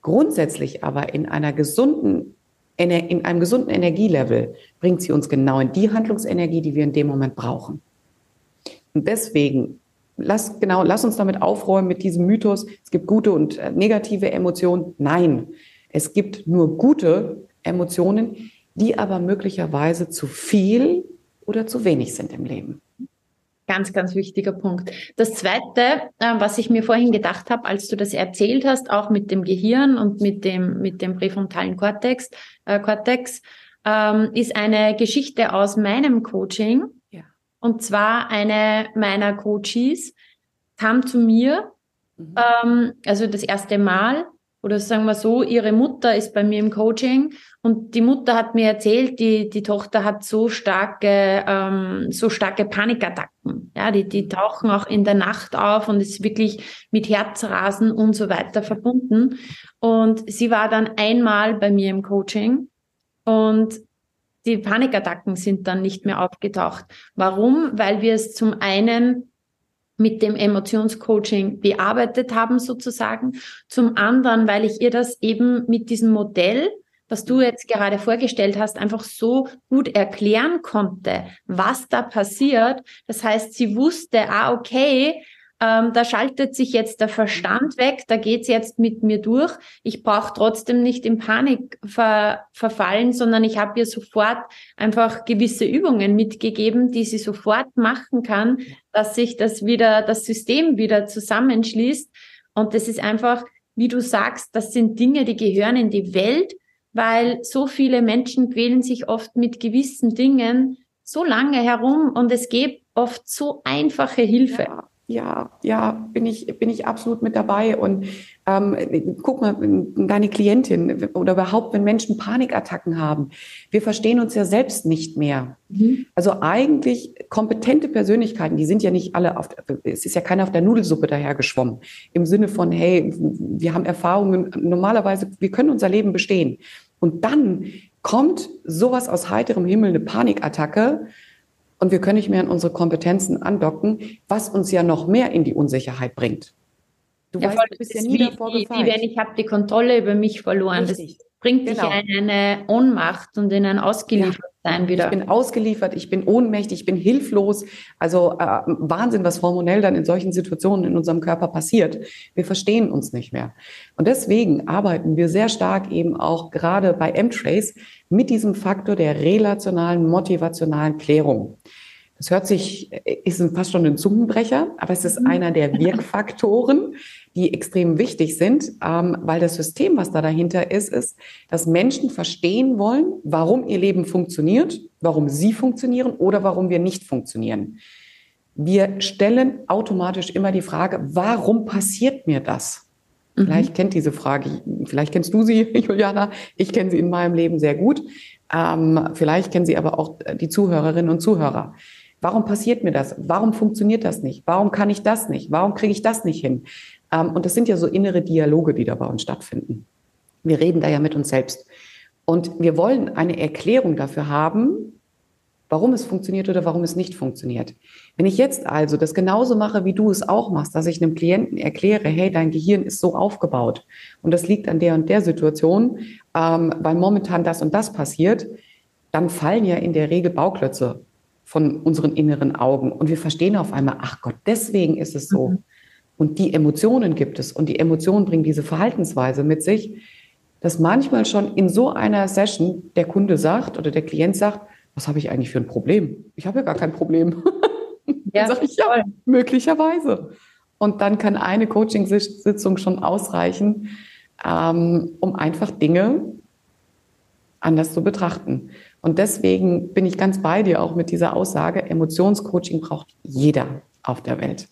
Grundsätzlich aber in einer gesunden, in einem gesunden Energielevel bringt sie uns genau in die Handlungsenergie, die wir in dem Moment brauchen. Und deswegen, lass, genau, lass uns damit aufräumen mit diesem Mythos, es gibt gute und äh, negative Emotionen. Nein, es gibt nur gute Emotionen, die aber möglicherweise zu viel oder zu wenig sind im Leben.
Ganz, ganz wichtiger Punkt. Das Zweite, äh, was ich mir vorhin gedacht habe, als du das erzählt hast, auch mit dem Gehirn und mit dem, mit dem präfrontalen Cortex, äh, Cortex ähm, ist eine Geschichte aus meinem Coaching. Ja. Und zwar eine meiner Coaches kam zu mir, mhm. ähm, also das erste Mal, oder sagen wir so, ihre Mutter ist bei mir im Coaching und die Mutter hat mir erzählt, die, die Tochter hat so starke, ähm, so starke Panikattacken. Ja, die, die tauchen auch in der Nacht auf und ist wirklich mit Herzrasen und so weiter verbunden. Und sie war dann einmal bei mir im Coaching und die Panikattacken sind dann nicht mehr aufgetaucht. Warum? Weil wir es zum einen mit dem Emotionscoaching bearbeitet haben sozusagen. Zum anderen, weil ich ihr das eben mit diesem Modell, was du jetzt gerade vorgestellt hast, einfach so gut erklären konnte, was da passiert. Das heißt, sie wusste, ah, okay, ähm, da schaltet sich jetzt der Verstand weg, da geht's jetzt mit mir durch. Ich brauche trotzdem nicht in Panik ver verfallen, sondern ich habe ihr sofort einfach gewisse Übungen mitgegeben, die sie sofort machen kann, dass sich das wieder, das System wieder zusammenschließt. Und das ist einfach, wie du sagst, das sind Dinge, die gehören in die Welt, weil so viele Menschen quälen sich oft mit gewissen Dingen so lange herum und es gibt oft so einfache Hilfe.
Ja ja, ja, bin ich, bin ich absolut mit dabei. Und ähm, guck mal, deine Klientin oder überhaupt, wenn Menschen Panikattacken haben, wir verstehen uns ja selbst nicht mehr. Mhm. Also eigentlich kompetente Persönlichkeiten, die sind ja nicht alle auf, es ist ja keiner auf der Nudelsuppe dahergeschwommen. Im Sinne von, hey, wir haben Erfahrungen, normalerweise, wir können unser Leben bestehen. Und dann kommt sowas aus heiterem Himmel, eine Panikattacke und wir können nicht mehr an unsere Kompetenzen andocken, was uns ja noch mehr in die Unsicherheit bringt.
Du ja, weißt, du bist ja nie wie, davor gefeit. Wie wenn ich habe die Kontrolle über mich verloren. Richtig. Das bringt genau. dich in eine Ohnmacht und in ein Ausgeliefertsein ja. wieder.
Ich bin ausgeliefert, ich bin ohnmächtig, ich bin hilflos. Also äh, Wahnsinn, was hormonell dann in solchen Situationen in unserem Körper passiert. Wir verstehen uns nicht mehr. Und deswegen arbeiten wir sehr stark eben auch gerade bei M-Trace mit diesem Faktor der relationalen, motivationalen Klärung. Das hört sich, ist fast schon ein Zungenbrecher, aber es ist einer der Wirkfaktoren, die extrem wichtig sind, ähm, weil das System, was da dahinter ist, ist, dass Menschen verstehen wollen, warum ihr Leben funktioniert, warum sie funktionieren oder warum wir nicht funktionieren. Wir stellen automatisch immer die Frage, warum passiert mir das? Mhm. Vielleicht kennt diese Frage, vielleicht kennst du sie, Juliana, ich kenne sie in meinem Leben sehr gut. Ähm, vielleicht kennen sie aber auch die Zuhörerinnen und Zuhörer. Warum passiert mir das? Warum funktioniert das nicht? Warum kann ich das nicht? Warum kriege ich das nicht hin? Ähm, und das sind ja so innere Dialoge, die da bei uns stattfinden. Wir reden da ja mit uns selbst. Und wir wollen eine Erklärung dafür haben, warum es funktioniert oder warum es nicht funktioniert. Wenn ich jetzt also das genauso mache, wie du es auch machst, dass ich einem Klienten erkläre, hey, dein Gehirn ist so aufgebaut und das liegt an der und der Situation, ähm, weil momentan das und das passiert, dann fallen ja in der Regel Bauklötze von unseren inneren Augen und wir verstehen auf einmal, ach Gott, deswegen ist es so. Mhm. Und die Emotionen gibt es und die Emotionen bringen diese Verhaltensweise mit sich, dass manchmal schon in so einer Session der Kunde sagt oder der Klient sagt, was habe ich eigentlich für ein Problem? Ich habe ja gar kein Problem. Ja, sage ich, ja, möglicherweise. Und dann kann eine Coaching-Sitzung schon ausreichen, ähm, um einfach Dinge anders zu betrachten. Und deswegen bin ich ganz bei dir auch mit dieser Aussage, Emotionscoaching braucht jeder auf der Welt.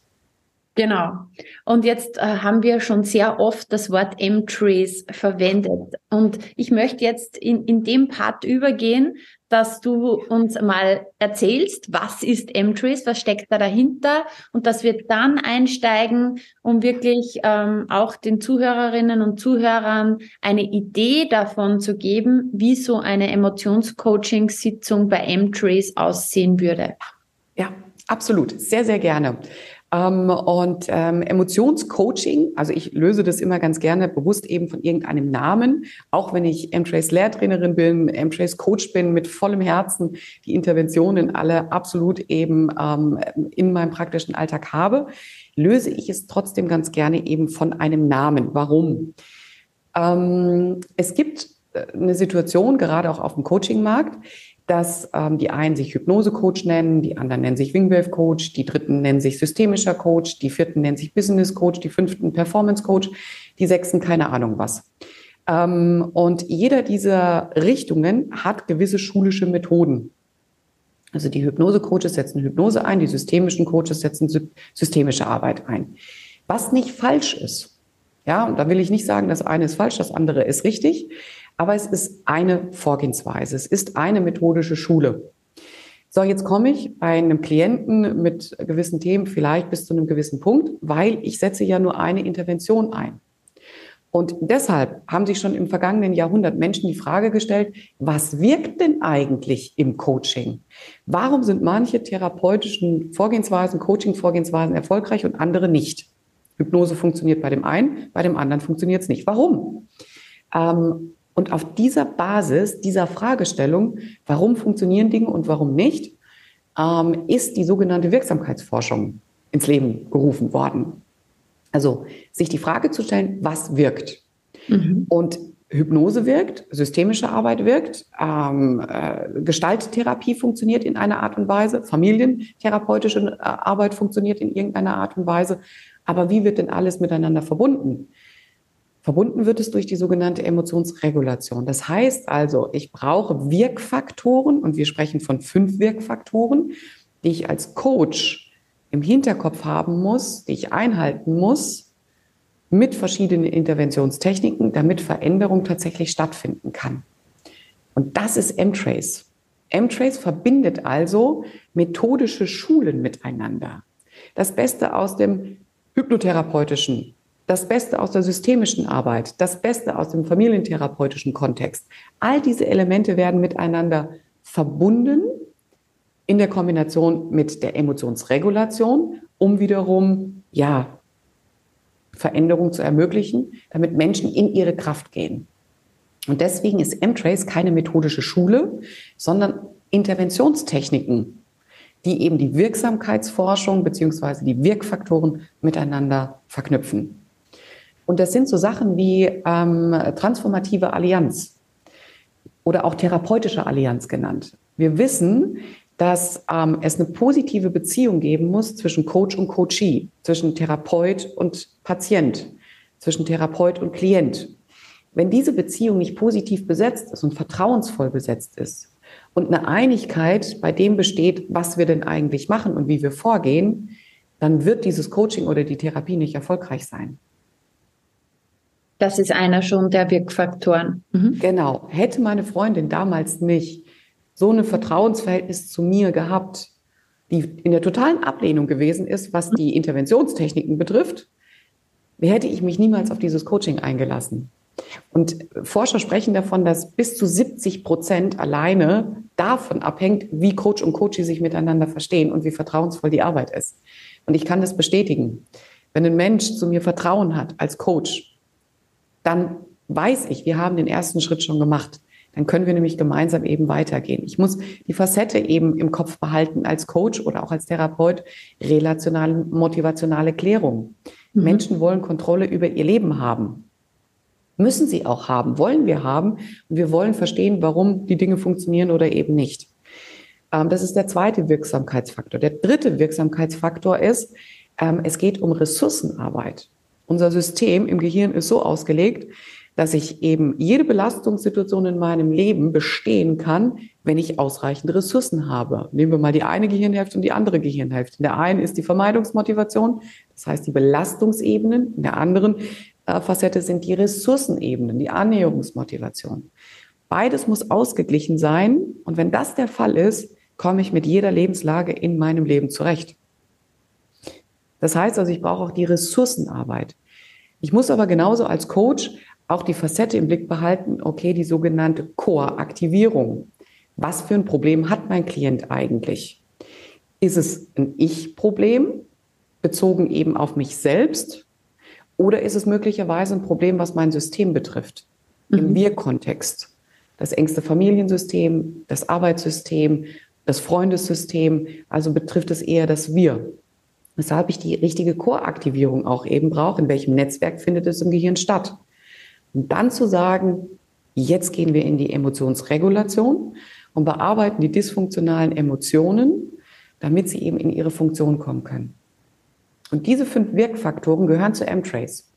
Genau. Und jetzt äh, haben wir schon sehr oft das Wort M-Trace verwendet. Und ich möchte jetzt in, in dem Part übergehen, dass du uns mal erzählst, was ist M-Trace, was steckt da dahinter und dass wir dann einsteigen, um wirklich ähm, auch den Zuhörerinnen und Zuhörern eine Idee davon zu geben, wie so eine Emotionscoaching-Sitzung bei M-Trace aussehen würde.
Ja, absolut. Sehr, sehr gerne. Ähm, und ähm, Emotionscoaching, also ich löse das immer ganz gerne bewusst eben von irgendeinem Namen, auch wenn ich M-Trace Lehrtrainerin bin, M-Trace Coach bin, mit vollem Herzen die Interventionen alle absolut eben ähm, in meinem praktischen Alltag habe, löse ich es trotzdem ganz gerne eben von einem Namen. Warum? Ähm, es gibt äh, eine Situation, gerade auch auf dem Coachingmarkt, dass ähm, die einen sich Hypnose-Coach nennen, die anderen nennen sich Wingwave-Coach, die dritten nennen sich systemischer Coach, die vierten nennen sich Business-Coach, die fünften Performance-Coach, die sechsten keine Ahnung was. Ähm, und jeder dieser Richtungen hat gewisse schulische Methoden. Also die Hypnose-Coaches setzen Hypnose ein, die systemischen Coaches setzen systemische Arbeit ein. Was nicht falsch ist. Ja, und da will ich nicht sagen, das eine ist falsch, das andere ist richtig. Aber es ist eine Vorgehensweise. Es ist eine methodische Schule. So, jetzt komme ich bei einem Klienten mit gewissen Themen vielleicht bis zu einem gewissen Punkt, weil ich setze ja nur eine Intervention ein. Und deshalb haben sich schon im vergangenen Jahrhundert Menschen die Frage gestellt, was wirkt denn eigentlich im Coaching? Warum sind manche therapeutischen Vorgehensweisen, Coaching-Vorgehensweisen erfolgreich und andere nicht? Hypnose funktioniert bei dem einen, bei dem anderen funktioniert es nicht. Warum? Ähm, und auf dieser Basis, dieser Fragestellung, warum funktionieren Dinge und warum nicht, ähm, ist die sogenannte Wirksamkeitsforschung ins Leben gerufen worden. Also sich die Frage zu stellen, was wirkt? Mhm. Und Hypnose wirkt, systemische Arbeit wirkt, ähm, äh, Gestalttherapie funktioniert in einer Art und Weise, familientherapeutische äh, Arbeit funktioniert in irgendeiner Art und Weise. Aber wie wird denn alles miteinander verbunden? Verbunden wird es durch die sogenannte Emotionsregulation. Das heißt also, ich brauche Wirkfaktoren und wir sprechen von fünf Wirkfaktoren, die ich als Coach im Hinterkopf haben muss, die ich einhalten muss mit verschiedenen Interventionstechniken, damit Veränderung tatsächlich stattfinden kann. Und das ist M-Trace. M-Trace verbindet also methodische Schulen miteinander. Das Beste aus dem hypnotherapeutischen, das Beste aus der systemischen Arbeit, das Beste aus dem familientherapeutischen Kontext. All diese Elemente werden miteinander verbunden in der Kombination mit der Emotionsregulation, um wiederum, ja, Veränderung zu ermöglichen, damit Menschen in ihre Kraft gehen. Und deswegen ist M-Trace keine methodische Schule, sondern Interventionstechniken, die eben die Wirksamkeitsforschung beziehungsweise die Wirkfaktoren miteinander verknüpfen. Und das sind so Sachen wie ähm, transformative Allianz oder auch therapeutische Allianz genannt. Wir wissen, dass ähm, es eine positive Beziehung geben muss zwischen Coach und Coachee, zwischen Therapeut und Patient, zwischen Therapeut und Klient. Wenn diese Beziehung nicht positiv besetzt ist und vertrauensvoll besetzt ist und eine Einigkeit bei dem besteht, was wir denn eigentlich machen und wie wir vorgehen, dann wird dieses Coaching oder die Therapie nicht erfolgreich sein.
Das ist einer schon der Wirkfaktoren.
Mhm. Genau. Hätte meine Freundin damals nicht so ein Vertrauensverhältnis zu mir gehabt, die in der totalen Ablehnung gewesen ist, was die Interventionstechniken betrifft, hätte ich mich niemals auf dieses Coaching eingelassen. Und Forscher sprechen davon, dass bis zu 70 Prozent alleine davon abhängt, wie Coach und Coachie sich miteinander verstehen und wie vertrauensvoll die Arbeit ist. Und ich kann das bestätigen. Wenn ein Mensch zu mir Vertrauen hat als Coach, dann weiß ich, wir haben den ersten Schritt schon gemacht. Dann können wir nämlich gemeinsam eben weitergehen. Ich muss die Facette eben im Kopf behalten als Coach oder auch als Therapeut, relationale, motivationale Klärung. Mhm. Menschen wollen Kontrolle über ihr Leben haben. Müssen sie auch haben, wollen wir haben. Und wir wollen verstehen, warum die Dinge funktionieren oder eben nicht. Ähm, das ist der zweite Wirksamkeitsfaktor. Der dritte Wirksamkeitsfaktor ist, ähm, es geht um Ressourcenarbeit. Unser System im Gehirn ist so ausgelegt, dass ich eben jede Belastungssituation in meinem Leben bestehen kann, wenn ich ausreichend Ressourcen habe. Nehmen wir mal die eine Gehirnhälfte und die andere Gehirnhälfte. In der einen ist die Vermeidungsmotivation, das heißt die Belastungsebenen. In der anderen äh, Facette sind die Ressourcenebenen, die Annäherungsmotivation. Beides muss ausgeglichen sein. Und wenn das der Fall ist, komme ich mit jeder Lebenslage in meinem Leben zurecht. Das heißt also, ich brauche auch die Ressourcenarbeit. Ich muss aber genauso als Coach auch die Facette im Blick behalten, okay, die sogenannte Core-Aktivierung. Was für ein Problem hat mein Klient eigentlich? Ist es ein Ich-Problem, bezogen eben auf mich selbst? Oder ist es möglicherweise ein Problem, was mein System betrifft, mhm. im Wir-Kontext? Das engste Familiensystem, das Arbeitssystem, das Freundessystem, also betrifft es eher das Wir. Weshalb ich die richtige Core-Aktivierung auch eben brauche. In welchem Netzwerk findet es im Gehirn statt? Und dann zu sagen, jetzt gehen wir in die Emotionsregulation und bearbeiten die dysfunktionalen Emotionen, damit sie eben in ihre Funktion kommen können. Und diese fünf Wirkfaktoren gehören zu M-Trace.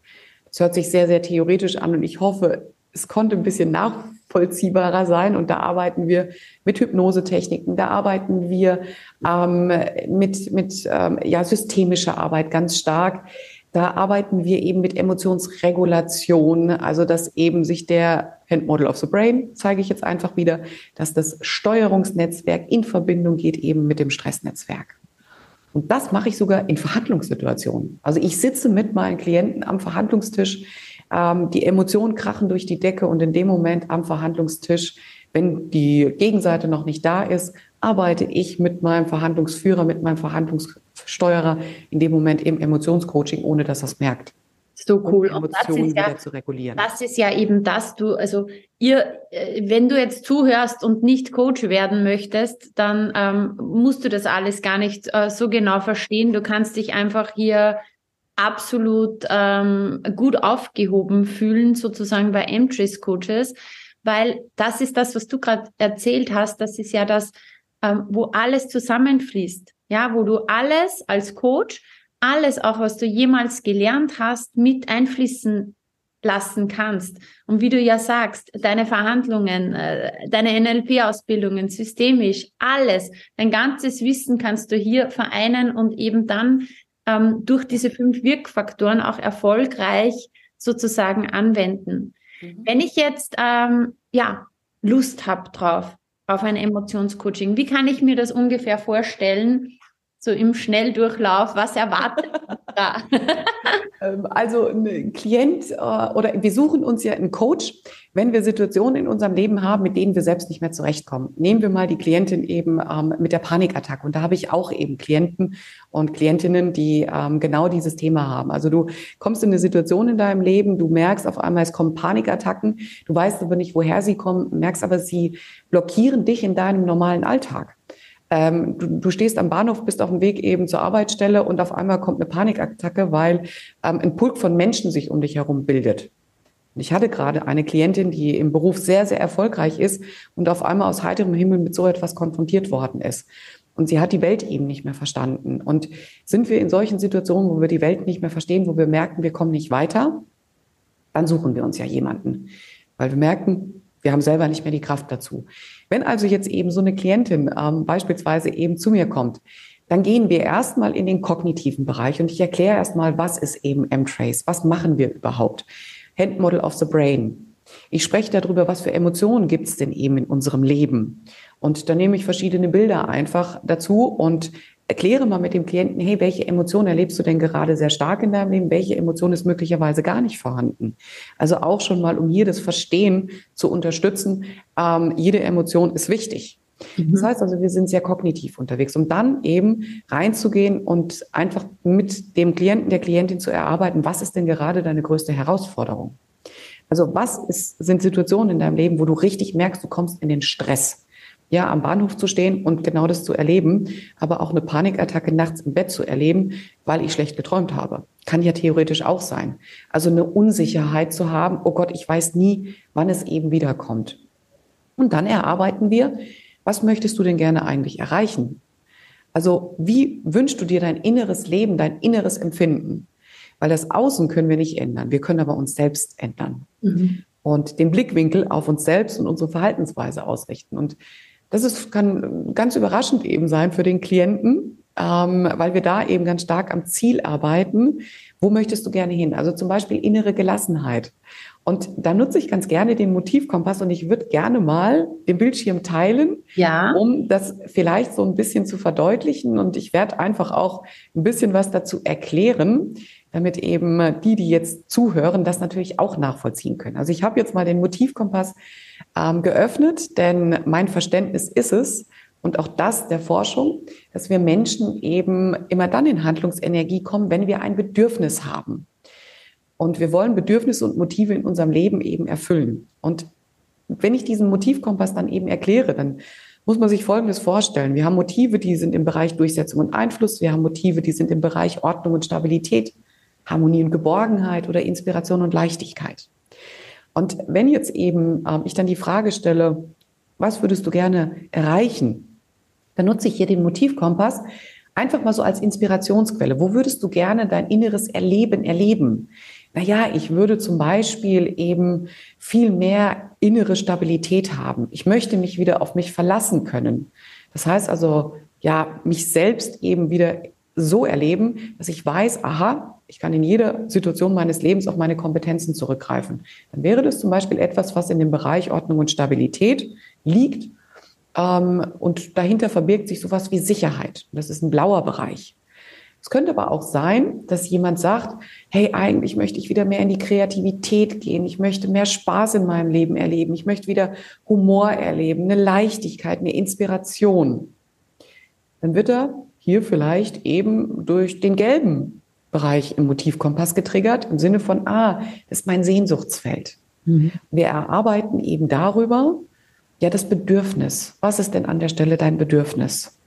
Das hört sich sehr, sehr theoretisch an und ich hoffe, es konnte ein bisschen nachvollziehbarer sein. Und da arbeiten wir mit Hypnosetechniken, da arbeiten wir ähm, mit, mit ähm, ja, systemischer Arbeit ganz stark. Da arbeiten wir eben mit Emotionsregulation, also dass eben sich der Handmodel of the Brain, zeige ich jetzt einfach wieder, dass das Steuerungsnetzwerk in Verbindung geht eben mit dem Stressnetzwerk. Und das mache ich sogar in Verhandlungssituationen. Also ich sitze mit meinen Klienten am Verhandlungstisch, ähm, die Emotionen krachen durch die Decke und in dem Moment am Verhandlungstisch, wenn die Gegenseite noch nicht da ist, arbeite ich mit meinem Verhandlungsführer, mit meinem Verhandlungssteuerer in dem Moment im Emotionscoaching, ohne dass er es merkt.
So cool. Um Emotionen
wieder ja, zu regulieren.
Das ist ja eben das, du, also ihr, äh, wenn du jetzt zuhörst und nicht Coach werden möchtest, dann ähm, musst du das alles gar nicht äh, so genau verstehen. Du kannst dich einfach hier absolut ähm, gut aufgehoben fühlen, sozusagen bei Entries Coaches, weil das ist das, was du gerade erzählt hast, das ist ja das, ähm, wo alles zusammenfließt, ja, wo du alles als Coach, alles auch, was du jemals gelernt hast, mit einfließen lassen kannst. Und wie du ja sagst, deine Verhandlungen, äh, deine NLP-Ausbildungen, systemisch, alles, dein ganzes Wissen kannst du hier vereinen und eben dann ähm, durch diese fünf Wirkfaktoren auch erfolgreich sozusagen anwenden. Mhm. Wenn ich jetzt ähm, ja Lust habe drauf auf ein Emotionscoaching, wie kann ich mir das ungefähr vorstellen? So im Schnelldurchlauf, was erwartet da?
Ähm, also ein Klient äh, oder wir suchen uns ja einen Coach, wenn wir Situationen in unserem Leben haben, mit denen wir selbst nicht mehr zurechtkommen. Nehmen wir mal die Klientin eben ähm, mit der Panikattacke. Und da habe ich auch eben Klienten und Klientinnen, die ähm, genau dieses Thema haben. Also du kommst in eine Situation in deinem Leben, du merkst auf einmal, es kommen Panikattacken, du weißt aber nicht, woher sie kommen, merkst aber, sie blockieren dich in deinem normalen Alltag. Ähm, du, du, stehst am Bahnhof, bist auf dem Weg eben zur Arbeitsstelle und auf einmal kommt eine Panikattacke, weil ähm, ein Pulk von Menschen sich um dich herum bildet. Und ich hatte gerade eine Klientin, die im Beruf sehr, sehr erfolgreich ist und auf einmal aus heiterem Himmel mit so etwas konfrontiert worden ist. Und sie hat die Welt eben nicht mehr verstanden. Und sind wir in solchen Situationen, wo wir die Welt nicht mehr verstehen, wo wir merken, wir kommen nicht weiter, dann suchen wir uns ja jemanden. Weil wir merken, wir haben selber nicht mehr die Kraft dazu. Wenn also jetzt eben so eine Klientin ähm, beispielsweise eben zu mir kommt, dann gehen wir erstmal in den kognitiven Bereich und ich erkläre erstmal, was ist eben M-Trace, was machen wir überhaupt. Handmodel of the Brain. Ich spreche darüber, was für Emotionen gibt es denn eben in unserem Leben. Und dann nehme ich verschiedene Bilder einfach dazu und erkläre mal mit dem Klienten, hey, welche Emotion erlebst du denn gerade sehr stark in deinem Leben? Welche Emotion ist möglicherweise gar nicht vorhanden? Also auch schon mal, um hier das Verstehen zu unterstützen, ähm, jede Emotion ist wichtig. Mhm. Das heißt also, wir sind sehr kognitiv unterwegs, um dann eben reinzugehen und einfach mit dem Klienten, der Klientin zu erarbeiten, was ist denn gerade deine größte Herausforderung? Also was ist, sind Situationen in deinem Leben, wo du richtig merkst, du kommst in den Stress? Ja, am Bahnhof zu stehen und genau das zu erleben, aber auch eine Panikattacke nachts im Bett zu erleben, weil ich schlecht geträumt habe. Kann ja theoretisch auch sein. Also eine Unsicherheit zu haben, oh Gott, ich weiß nie, wann es eben wiederkommt. Und dann erarbeiten wir, was möchtest du denn gerne eigentlich erreichen? Also wie wünschst du dir dein inneres Leben, dein inneres Empfinden? Weil das Außen können wir nicht ändern. Wir können aber uns selbst ändern. Mhm. Und den Blickwinkel auf uns selbst und unsere Verhaltensweise ausrichten. Und das ist, kann ganz überraschend eben sein für den Klienten, ähm, weil wir da eben ganz stark am Ziel arbeiten. Wo möchtest du gerne hin? Also zum Beispiel innere Gelassenheit. Und da nutze ich ganz gerne den Motivkompass und ich würde gerne mal den Bildschirm teilen, ja. um das vielleicht so ein bisschen zu verdeutlichen. Und ich werde einfach auch ein bisschen was dazu erklären, damit eben die, die jetzt zuhören, das natürlich auch nachvollziehen können. Also ich habe jetzt mal den Motivkompass ähm, geöffnet, denn mein Verständnis ist es, und auch das der Forschung, dass wir Menschen eben immer dann in Handlungsenergie kommen, wenn wir ein Bedürfnis haben. Und wir wollen Bedürfnisse und Motive in unserem Leben eben erfüllen. Und wenn ich diesen Motivkompass dann eben erkläre, dann muss man sich Folgendes vorstellen. Wir haben Motive, die sind im Bereich Durchsetzung und Einfluss. Wir haben Motive, die sind im Bereich Ordnung und Stabilität, Harmonie und Geborgenheit oder Inspiration und Leichtigkeit. Und wenn jetzt eben äh, ich dann die Frage stelle, was würdest du gerne erreichen, dann nutze ich hier den Motivkompass einfach mal so als Inspirationsquelle. Wo würdest du gerne dein inneres Erleben erleben? naja, ich würde zum Beispiel eben viel mehr innere Stabilität haben. Ich möchte mich wieder auf mich verlassen können. Das heißt also, ja, mich selbst eben wieder so erleben, dass ich weiß, aha, ich kann in jeder Situation meines Lebens auf meine Kompetenzen zurückgreifen. Dann wäre das zum Beispiel etwas, was in dem Bereich Ordnung und Stabilität liegt. Ähm, und dahinter verbirgt sich sowas wie Sicherheit. Das ist ein blauer Bereich. Es könnte aber auch sein, dass jemand sagt, hey, eigentlich möchte ich wieder mehr in die Kreativität gehen. Ich möchte mehr Spaß in meinem Leben erleben. Ich möchte wieder Humor erleben, eine Leichtigkeit, eine Inspiration. Dann wird er hier vielleicht eben durch den gelben Bereich im Motivkompass getriggert, im Sinne von, ah, das ist mein Sehnsuchtsfeld. Mhm. Wir erarbeiten eben darüber, ja, das Bedürfnis. Was ist denn an der Stelle dein Bedürfnis?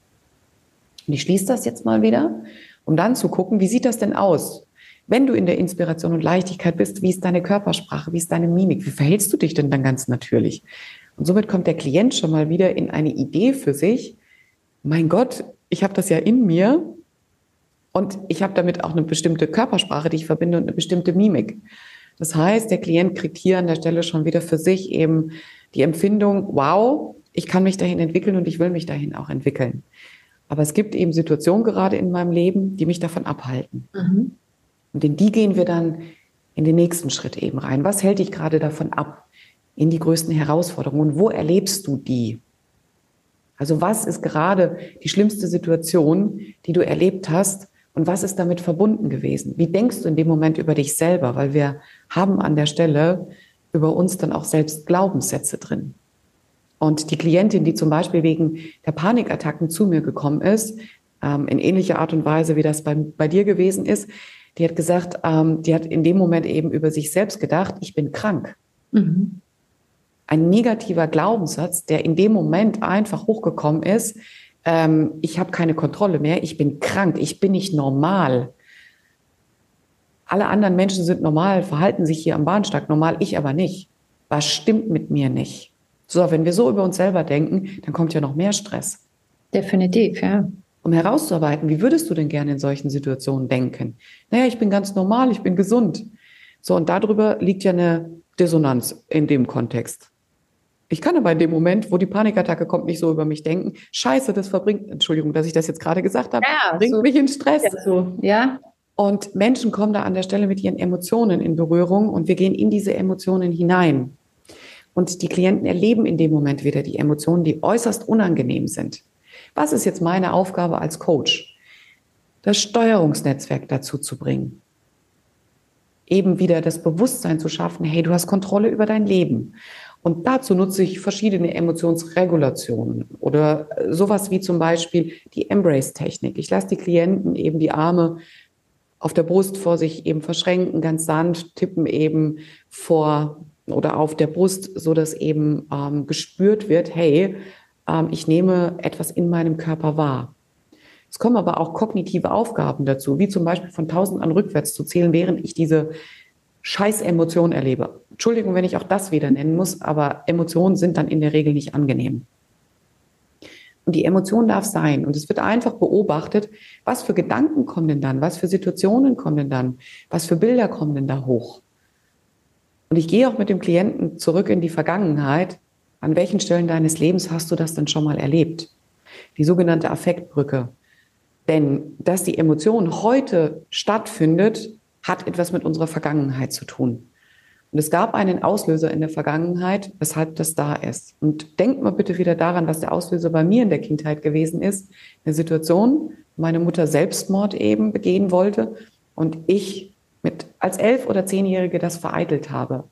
Und ich schließe das jetzt mal wieder um dann zu gucken, wie sieht das denn aus? Wenn du in der Inspiration und Leichtigkeit bist, wie ist deine Körpersprache, wie ist deine Mimik, wie verhältst du dich denn dann ganz natürlich? Und somit kommt der Klient schon mal wieder in eine Idee für sich, mein Gott, ich habe das ja in mir und ich habe damit auch eine bestimmte Körpersprache, die ich verbinde und eine bestimmte Mimik. Das heißt, der Klient kriegt hier an der Stelle schon wieder für sich eben die Empfindung, wow, ich kann mich dahin entwickeln und ich will mich dahin auch entwickeln. Aber es gibt eben Situationen gerade in meinem Leben, die mich davon abhalten. Mhm. Und in die gehen wir dann in den nächsten Schritt eben rein. Was hält dich gerade davon ab? In die größten Herausforderungen. Und wo erlebst du die? Also was ist gerade die schlimmste Situation, die du erlebt hast? Und was ist damit verbunden gewesen? Wie denkst du in dem Moment über dich selber? Weil wir haben an der Stelle über uns dann auch selbst Glaubenssätze drin. Und die Klientin, die zum Beispiel wegen der Panikattacken zu mir gekommen ist, ähm, in ähnlicher Art und Weise, wie das bei, bei dir gewesen ist, die hat gesagt, ähm, die hat in dem Moment eben über sich selbst gedacht, ich bin krank. Mhm. Ein negativer Glaubenssatz, der in dem Moment einfach hochgekommen ist, ähm, ich habe keine Kontrolle mehr, ich bin krank, ich bin nicht normal. Alle anderen Menschen sind normal, verhalten sich hier am Bahnsteig normal, ich aber nicht. Was stimmt mit mir nicht? So, wenn wir so über uns selber denken, dann kommt ja noch mehr Stress.
Definitiv, ja.
Um herauszuarbeiten, wie würdest du denn gerne in solchen Situationen denken? Naja, ich bin ganz normal, ich bin gesund. So, und darüber liegt ja eine Dissonanz in dem Kontext. Ich kann aber in dem Moment, wo die Panikattacke kommt, nicht so über mich denken. Scheiße, das verbringt, Entschuldigung, dass ich das jetzt gerade gesagt habe, ja, bringt so, mich in Stress. Ja, so, ja. Und Menschen kommen da an der Stelle mit ihren Emotionen in Berührung und wir gehen in diese Emotionen hinein. Und die Klienten erleben in dem Moment wieder die Emotionen, die äußerst unangenehm sind. Was ist jetzt meine Aufgabe als Coach? Das Steuerungsnetzwerk dazu zu bringen. Eben wieder das Bewusstsein zu schaffen, hey, du hast Kontrolle über dein Leben. Und dazu nutze ich verschiedene Emotionsregulationen oder sowas wie zum Beispiel die Embrace-Technik. Ich lasse die Klienten eben die Arme auf der Brust vor sich eben verschränken, ganz sanft, tippen eben vor oder auf der Brust, so dass eben ähm, gespürt wird, hey, ähm, ich nehme etwas in meinem Körper wahr. Es kommen aber auch kognitive Aufgaben dazu, wie zum Beispiel von 1000 an rückwärts zu zählen, während ich diese scheiß Emotion erlebe. Entschuldigung, wenn ich auch das wieder nennen muss, aber Emotionen sind dann in der Regel nicht angenehm. Und die Emotion darf sein. Und es wird einfach beobachtet, was für Gedanken kommen denn dann, was für Situationen kommen denn dann, was für Bilder kommen denn da hoch. Und ich gehe auch mit dem Klienten zurück in die Vergangenheit. An welchen Stellen deines Lebens hast du das denn schon mal erlebt? Die sogenannte Affektbrücke. Denn dass die Emotion heute stattfindet, hat etwas mit unserer Vergangenheit zu tun. Und es gab einen Auslöser in der Vergangenheit, weshalb das da ist. Und denkt mal bitte wieder daran, was der Auslöser bei mir in der Kindheit gewesen ist. Eine Situation, meine Mutter Selbstmord eben begehen wollte und ich mit als elf- oder zehnjährige das vereitelt habe.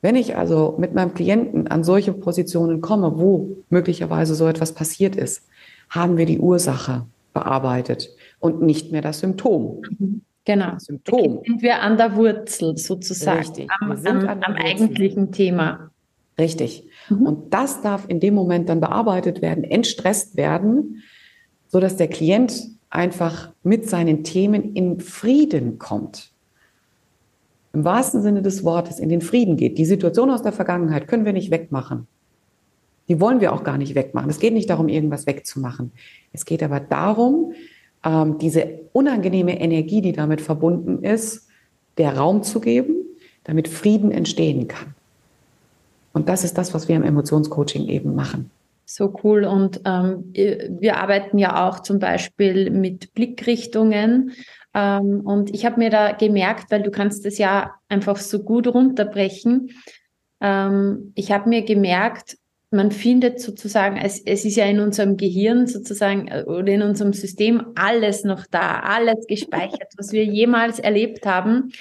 Wenn ich also mit meinem Klienten an solche Positionen komme, wo möglicherweise so etwas passiert ist, haben wir die Ursache bearbeitet und nicht mehr das Symptom.
Mhm. Genau. Symptom. Sind wir an der Wurzel sozusagen,
Richtig.
am, am, am eigentlichen Thema.
Richtig. Mhm. Und das darf in dem Moment dann bearbeitet werden, entstresst werden, so dass der Klient einfach mit seinen Themen in Frieden kommt. Im wahrsten Sinne des Wortes in den Frieden geht. Die Situation aus der Vergangenheit können wir nicht wegmachen. Die wollen wir auch gar nicht wegmachen. Es geht nicht darum, irgendwas wegzumachen. Es geht aber darum, ähm, diese unangenehme Energie, die damit verbunden ist, der Raum zu geben, damit Frieden entstehen kann. Und das ist das, was wir im Emotionscoaching eben machen.
So cool. Und ähm, wir arbeiten ja auch zum Beispiel mit Blickrichtungen. Ähm, und ich habe mir da gemerkt, weil du kannst das ja einfach so gut runterbrechen. Ähm, ich habe mir gemerkt, man findet sozusagen, es, es ist ja in unserem Gehirn sozusagen äh, oder in unserem System alles noch da, alles gespeichert, was wir jemals erlebt haben.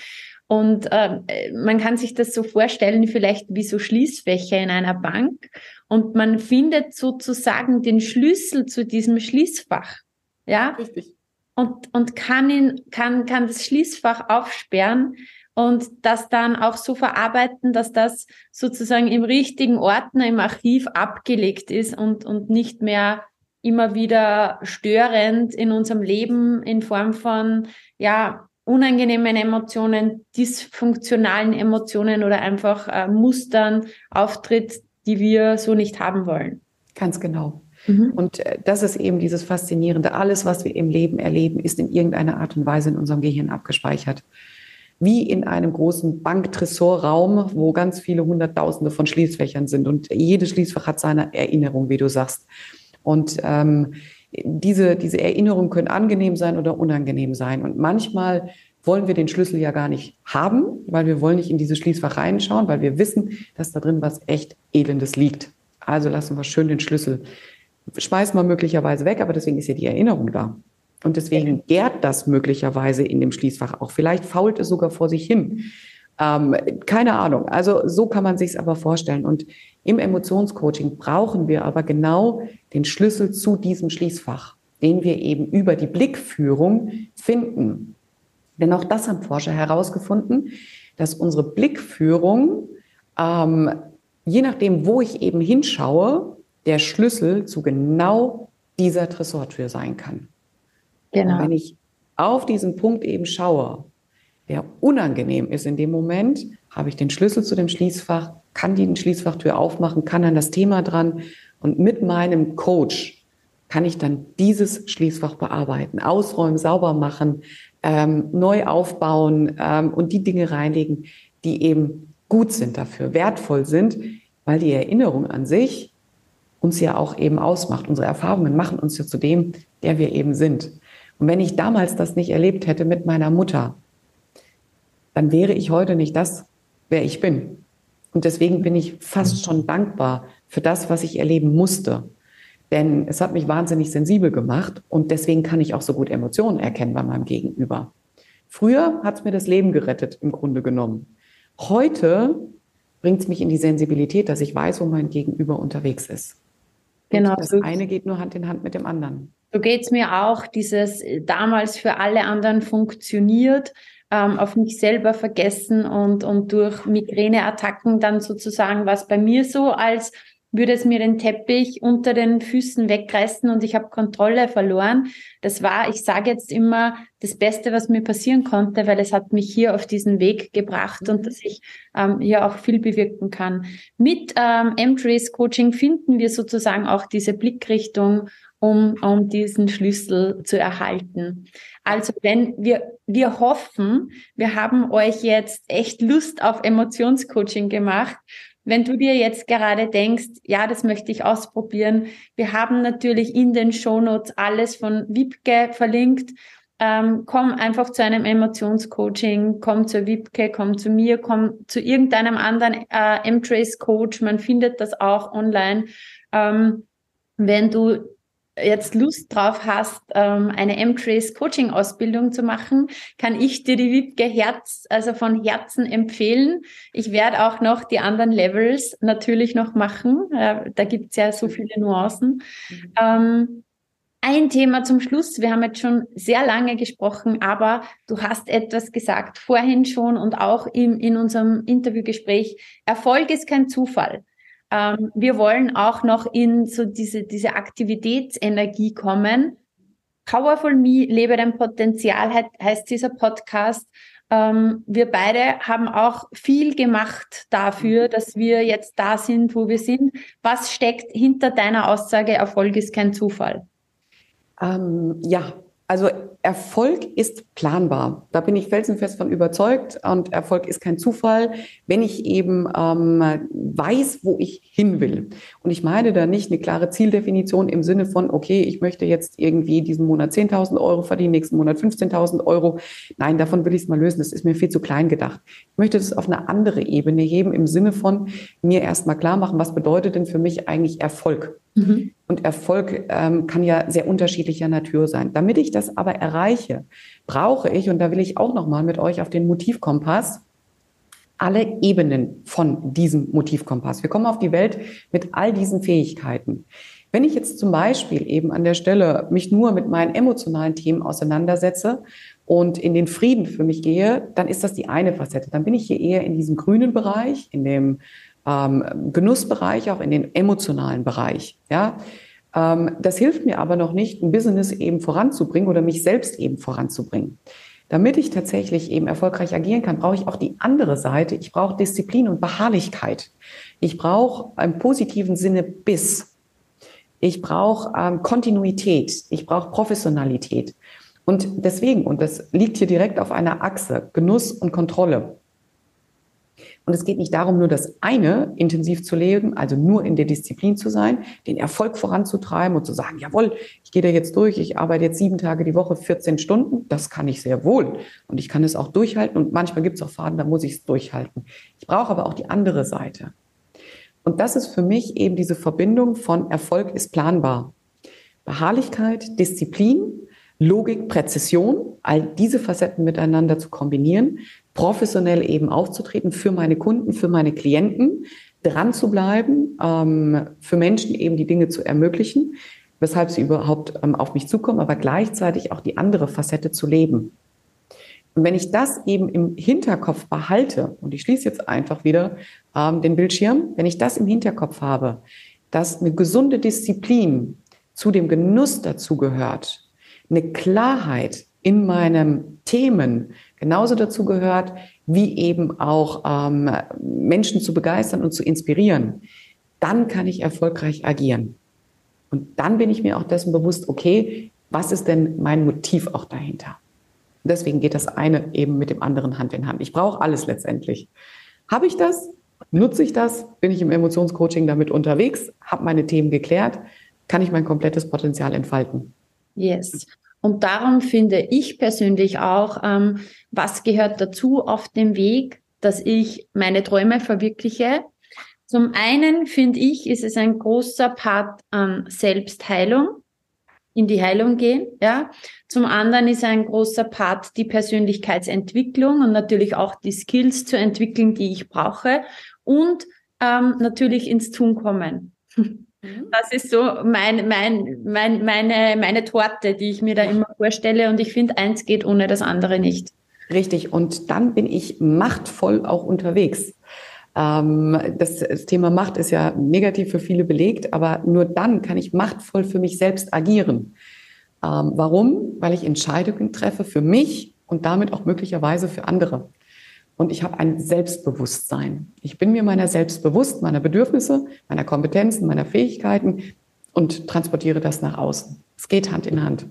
Und äh, man kann sich das so vorstellen, vielleicht wie so Schließfächer in einer Bank. Und man findet sozusagen den Schlüssel zu diesem Schließfach. Ja. Richtig. Und, und kann ihn, kann, kann das Schließfach aufsperren und das dann auch so verarbeiten, dass das sozusagen im richtigen Ordner im Archiv abgelegt ist und, und nicht mehr immer wieder störend in unserem Leben in Form von, ja, unangenehmen Emotionen, dysfunktionalen Emotionen oder einfach äh, Mustern auftritt, die wir so nicht haben wollen.
Ganz genau. Mhm. Und äh, das ist eben dieses Faszinierende. Alles, was wir im Leben erleben, ist in irgendeiner Art und Weise in unserem Gehirn abgespeichert wie in einem großen Banktresorraum, wo ganz viele Hunderttausende von Schließfächern sind. Und jedes Schließfach hat seine Erinnerung, wie du sagst. Und ähm, diese, diese Erinnerungen können angenehm sein oder unangenehm sein. Und manchmal wollen wir den Schlüssel ja gar nicht haben, weil wir wollen nicht in dieses Schließfach reinschauen, weil wir wissen, dass da drin was echt Elendes liegt. Also lassen wir schön den Schlüssel, schmeißen wir möglicherweise weg, aber deswegen ist ja die Erinnerung da. Und deswegen gärt das möglicherweise in dem Schließfach auch. Vielleicht fault es sogar vor sich hin. Ähm, keine Ahnung. Also so kann man sich es aber vorstellen. Und im Emotionscoaching brauchen wir aber genau den Schlüssel zu diesem Schließfach, den wir eben über die Blickführung finden. Denn auch das haben Forscher herausgefunden, dass unsere Blickführung, ähm, je nachdem, wo ich eben hinschaue, der Schlüssel zu genau dieser Tresortür sein kann. Genau. Und wenn ich auf diesen Punkt eben schaue, der unangenehm ist in dem Moment, habe ich den Schlüssel zu dem Schließfach, kann die Schließfachtür aufmachen, kann dann das Thema dran und mit meinem Coach kann ich dann dieses Schließfach bearbeiten, ausräumen, sauber machen, ähm, neu aufbauen ähm, und die Dinge reinlegen, die eben gut sind dafür, wertvoll sind, weil die Erinnerung an sich uns ja auch eben ausmacht. Unsere Erfahrungen machen uns ja zu dem, der wir eben sind. Und wenn ich damals das nicht erlebt hätte mit meiner Mutter, dann wäre ich heute nicht das, wer ich bin. Und deswegen bin ich fast schon dankbar für das, was ich erleben musste. Denn es hat mich wahnsinnig sensibel gemacht und deswegen kann ich auch so gut Emotionen erkennen bei meinem Gegenüber. Früher hat es mir das Leben gerettet, im Grunde genommen. Heute bringt es mich in die Sensibilität, dass ich weiß, wo mein Gegenüber unterwegs ist. Genau. Und das eine geht nur Hand in Hand mit dem anderen.
So geht's mir auch, dieses äh, damals für alle anderen funktioniert, ähm, auf mich selber vergessen und, und durch Migräneattacken dann sozusagen, was bei mir so als würde es mir den Teppich unter den Füßen wegreißen und ich habe Kontrolle verloren. Das war, ich sage jetzt immer, das Beste, was mir passieren konnte, weil es hat mich hier auf diesen Weg gebracht und dass ich ähm, hier auch viel bewirken kann. Mit ähm, M-Trace Coaching finden wir sozusagen auch diese Blickrichtung, um, um diesen Schlüssel zu erhalten. Also wenn wir, wir hoffen, wir haben euch jetzt echt Lust auf Emotionscoaching gemacht. Wenn du dir jetzt gerade denkst, ja, das möchte ich ausprobieren. Wir haben natürlich in den Shownotes alles von Wipke verlinkt. Ähm, komm einfach zu einem Emotionscoaching, komm zur Wipke, komm zu mir, komm zu irgendeinem anderen äh, M-Trace Coach. Man findet das auch online. Ähm, wenn du jetzt Lust drauf hast, ähm, eine M-Trace Coaching Ausbildung zu machen, kann ich dir die Wiebke Herz, also von Herzen empfehlen. Ich werde auch noch die anderen Levels natürlich noch machen. Äh, da gibt's ja so viele Nuancen. Mhm. Ähm, ein Thema zum Schluss. Wir haben jetzt schon sehr lange gesprochen, aber du hast etwas gesagt vorhin schon und auch im, in unserem Interviewgespräch. Erfolg ist kein Zufall. Ähm, wir wollen auch noch in so diese, diese Aktivitätsenergie kommen. Powerful Me, lebe dein Potenzial heißt dieser Podcast. Ähm, wir beide haben auch viel gemacht dafür, dass wir jetzt da sind, wo wir sind. Was steckt hinter deiner Aussage, Erfolg ist kein Zufall?
Ähm, ja, also Erfolg ist planbar. Da bin ich felsenfest von überzeugt. Und Erfolg ist kein Zufall, wenn ich eben ähm, weiß, wo ich hin will. Und ich meine da nicht eine klare Zieldefinition im Sinne von, okay, ich möchte jetzt irgendwie diesen Monat 10.000 Euro verdienen, nächsten Monat 15.000 Euro. Nein, davon will ich es mal lösen. Das ist mir viel zu klein gedacht. Ich möchte das auf eine andere Ebene heben im Sinne von mir erstmal klar machen, was bedeutet denn für mich eigentlich Erfolg? Mhm. Und Erfolg ähm, kann ja sehr unterschiedlicher Natur sein. Damit ich das aber erreiche, brauche ich, und da will ich auch nochmal mit euch auf den Motivkompass, alle Ebenen von diesem Motivkompass. Wir kommen auf die Welt mit all diesen Fähigkeiten. Wenn ich jetzt zum Beispiel eben an der Stelle mich nur mit meinen emotionalen Themen auseinandersetze und in den Frieden für mich gehe, dann ist das die eine Facette. Dann bin ich hier eher in diesem grünen Bereich, in dem ähm, Genussbereich, auch in den emotionalen Bereich. Ja, ähm, das hilft mir aber noch nicht, ein Business eben voranzubringen oder mich selbst eben voranzubringen. Damit ich tatsächlich eben erfolgreich agieren kann, brauche ich auch die andere Seite. Ich brauche Disziplin und Beharrlichkeit. Ich brauche im positiven Sinne Biss. Ich brauche ähm, Kontinuität. Ich brauche Professionalität. Und deswegen, und das liegt hier direkt auf einer Achse, Genuss und Kontrolle. Und es geht nicht darum, nur das eine intensiv zu leben, also nur in der Disziplin zu sein, den Erfolg voranzutreiben und zu sagen, jawohl, ich gehe da jetzt durch, ich arbeite jetzt sieben Tage die Woche, 14 Stunden, das kann ich sehr wohl. Und ich kann es auch durchhalten und manchmal gibt es auch Faden, da muss ich es durchhalten. Ich brauche aber auch die andere Seite. Und das ist für mich eben diese Verbindung von Erfolg ist planbar. Beharrlichkeit, Disziplin, Logik, Präzision, all diese Facetten miteinander zu kombinieren, professionell eben aufzutreten für meine Kunden, für meine Klienten, dran zu bleiben, ähm, für Menschen eben die Dinge zu ermöglichen, weshalb sie überhaupt ähm, auf mich zukommen, aber gleichzeitig auch die andere Facette zu leben. Und wenn ich das eben im Hinterkopf behalte, und ich schließe jetzt einfach wieder ähm, den Bildschirm, wenn ich das im Hinterkopf habe, dass eine gesunde Disziplin zu dem Genuss dazu gehört, eine Klarheit in meinen Themen, genauso dazu gehört, wie eben auch ähm, Menschen zu begeistern und zu inspirieren, dann kann ich erfolgreich agieren. Und dann bin ich mir auch dessen bewusst, okay, was ist denn mein Motiv auch dahinter? Deswegen geht das eine eben mit dem anderen Hand in Hand. Ich brauche alles letztendlich. Habe ich das? Nutze ich das? Bin ich im Emotionscoaching damit unterwegs? Habe meine Themen geklärt? Kann ich mein komplettes Potenzial entfalten?
Yes. Und darum finde ich persönlich auch, ähm, was gehört dazu auf dem Weg, dass ich meine Träume verwirkliche. Zum einen finde ich, ist es ein großer Part an Selbstheilung, in die Heilung gehen, ja. Zum anderen ist ein großer Part die Persönlichkeitsentwicklung und natürlich auch die Skills zu entwickeln, die ich brauche und ähm, natürlich ins Tun kommen. Mhm. Das ist so mein, mein, mein, meine, meine Torte, die ich mir da immer vorstelle. Und ich finde, eins geht ohne das andere nicht.
Richtig. Und dann bin ich machtvoll auch unterwegs. Ähm, das, das Thema Macht ist ja negativ für viele belegt, aber nur dann kann ich machtvoll für mich selbst agieren. Ähm, warum? Weil ich Entscheidungen treffe für mich und damit auch möglicherweise für andere. Und ich habe ein Selbstbewusstsein. Ich bin mir meiner selbst bewusst, meiner Bedürfnisse, meiner Kompetenzen, meiner Fähigkeiten und transportiere das nach außen. Es geht Hand in Hand.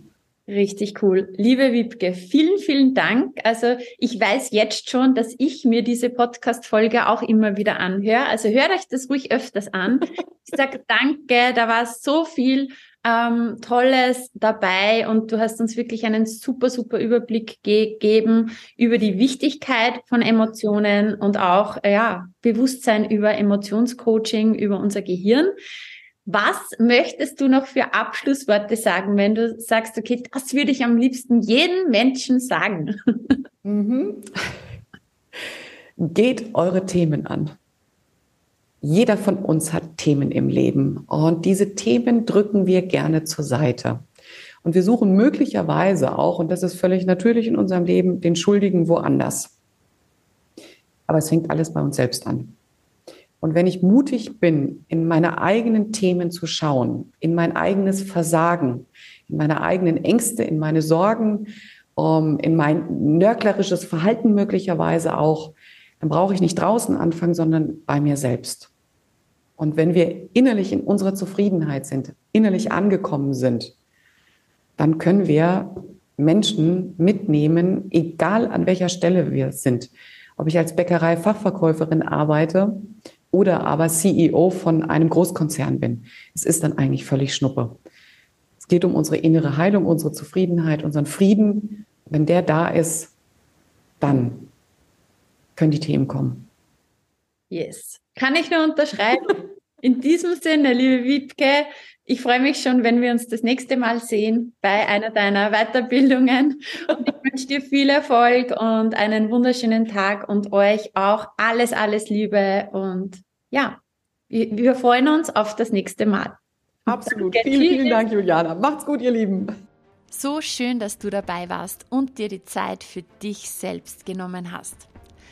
Richtig cool. Liebe Wiebke, vielen, vielen Dank. Also ich weiß jetzt schon, dass ich mir diese Podcast-Folge auch immer wieder anhöre. Also hört euch das ruhig öfters an. Ich sage danke, da war so viel ähm, Tolles dabei und du hast uns wirklich einen super, super Überblick gegeben über die Wichtigkeit von Emotionen und auch ja, Bewusstsein über Emotionscoaching, über unser Gehirn. Was möchtest du noch für Abschlussworte sagen, wenn du sagst, okay, das würde ich am liebsten jedem Menschen sagen? Mhm.
Geht eure Themen an. Jeder von uns hat Themen im Leben und diese Themen drücken wir gerne zur Seite. Und wir suchen möglicherweise auch, und das ist völlig natürlich in unserem Leben, den Schuldigen woanders. Aber es fängt alles bei uns selbst an. Und wenn ich mutig bin, in meine eigenen Themen zu schauen, in mein eigenes Versagen, in meine eigenen Ängste, in meine Sorgen, um, in mein nörglerisches Verhalten möglicherweise auch, dann brauche ich nicht draußen anfangen, sondern bei mir selbst. Und wenn wir innerlich in unserer Zufriedenheit sind, innerlich angekommen sind, dann können wir Menschen mitnehmen, egal an welcher Stelle wir sind. Ob ich als Bäckerei-Fachverkäuferin arbeite oder aber CEO von einem Großkonzern bin. Es ist dann eigentlich völlig Schnuppe. Es geht um unsere innere Heilung, unsere Zufriedenheit, unseren Frieden. Wenn der da ist, dann können die Themen kommen.
Yes. Kann ich nur unterschreiben. In diesem Sinne, liebe Wiebke, ich freue mich schon, wenn wir uns das nächste Mal sehen bei einer deiner Weiterbildungen. Und ich wünsche dir viel Erfolg und einen wunderschönen Tag und euch auch alles, alles Liebe. Und ja, wir, wir freuen uns auf das nächste Mal.
Absolut. Danke. Vielen, vielen Dank, Juliana. Macht's gut, ihr Lieben.
So schön, dass du dabei warst und dir die Zeit für dich selbst genommen hast.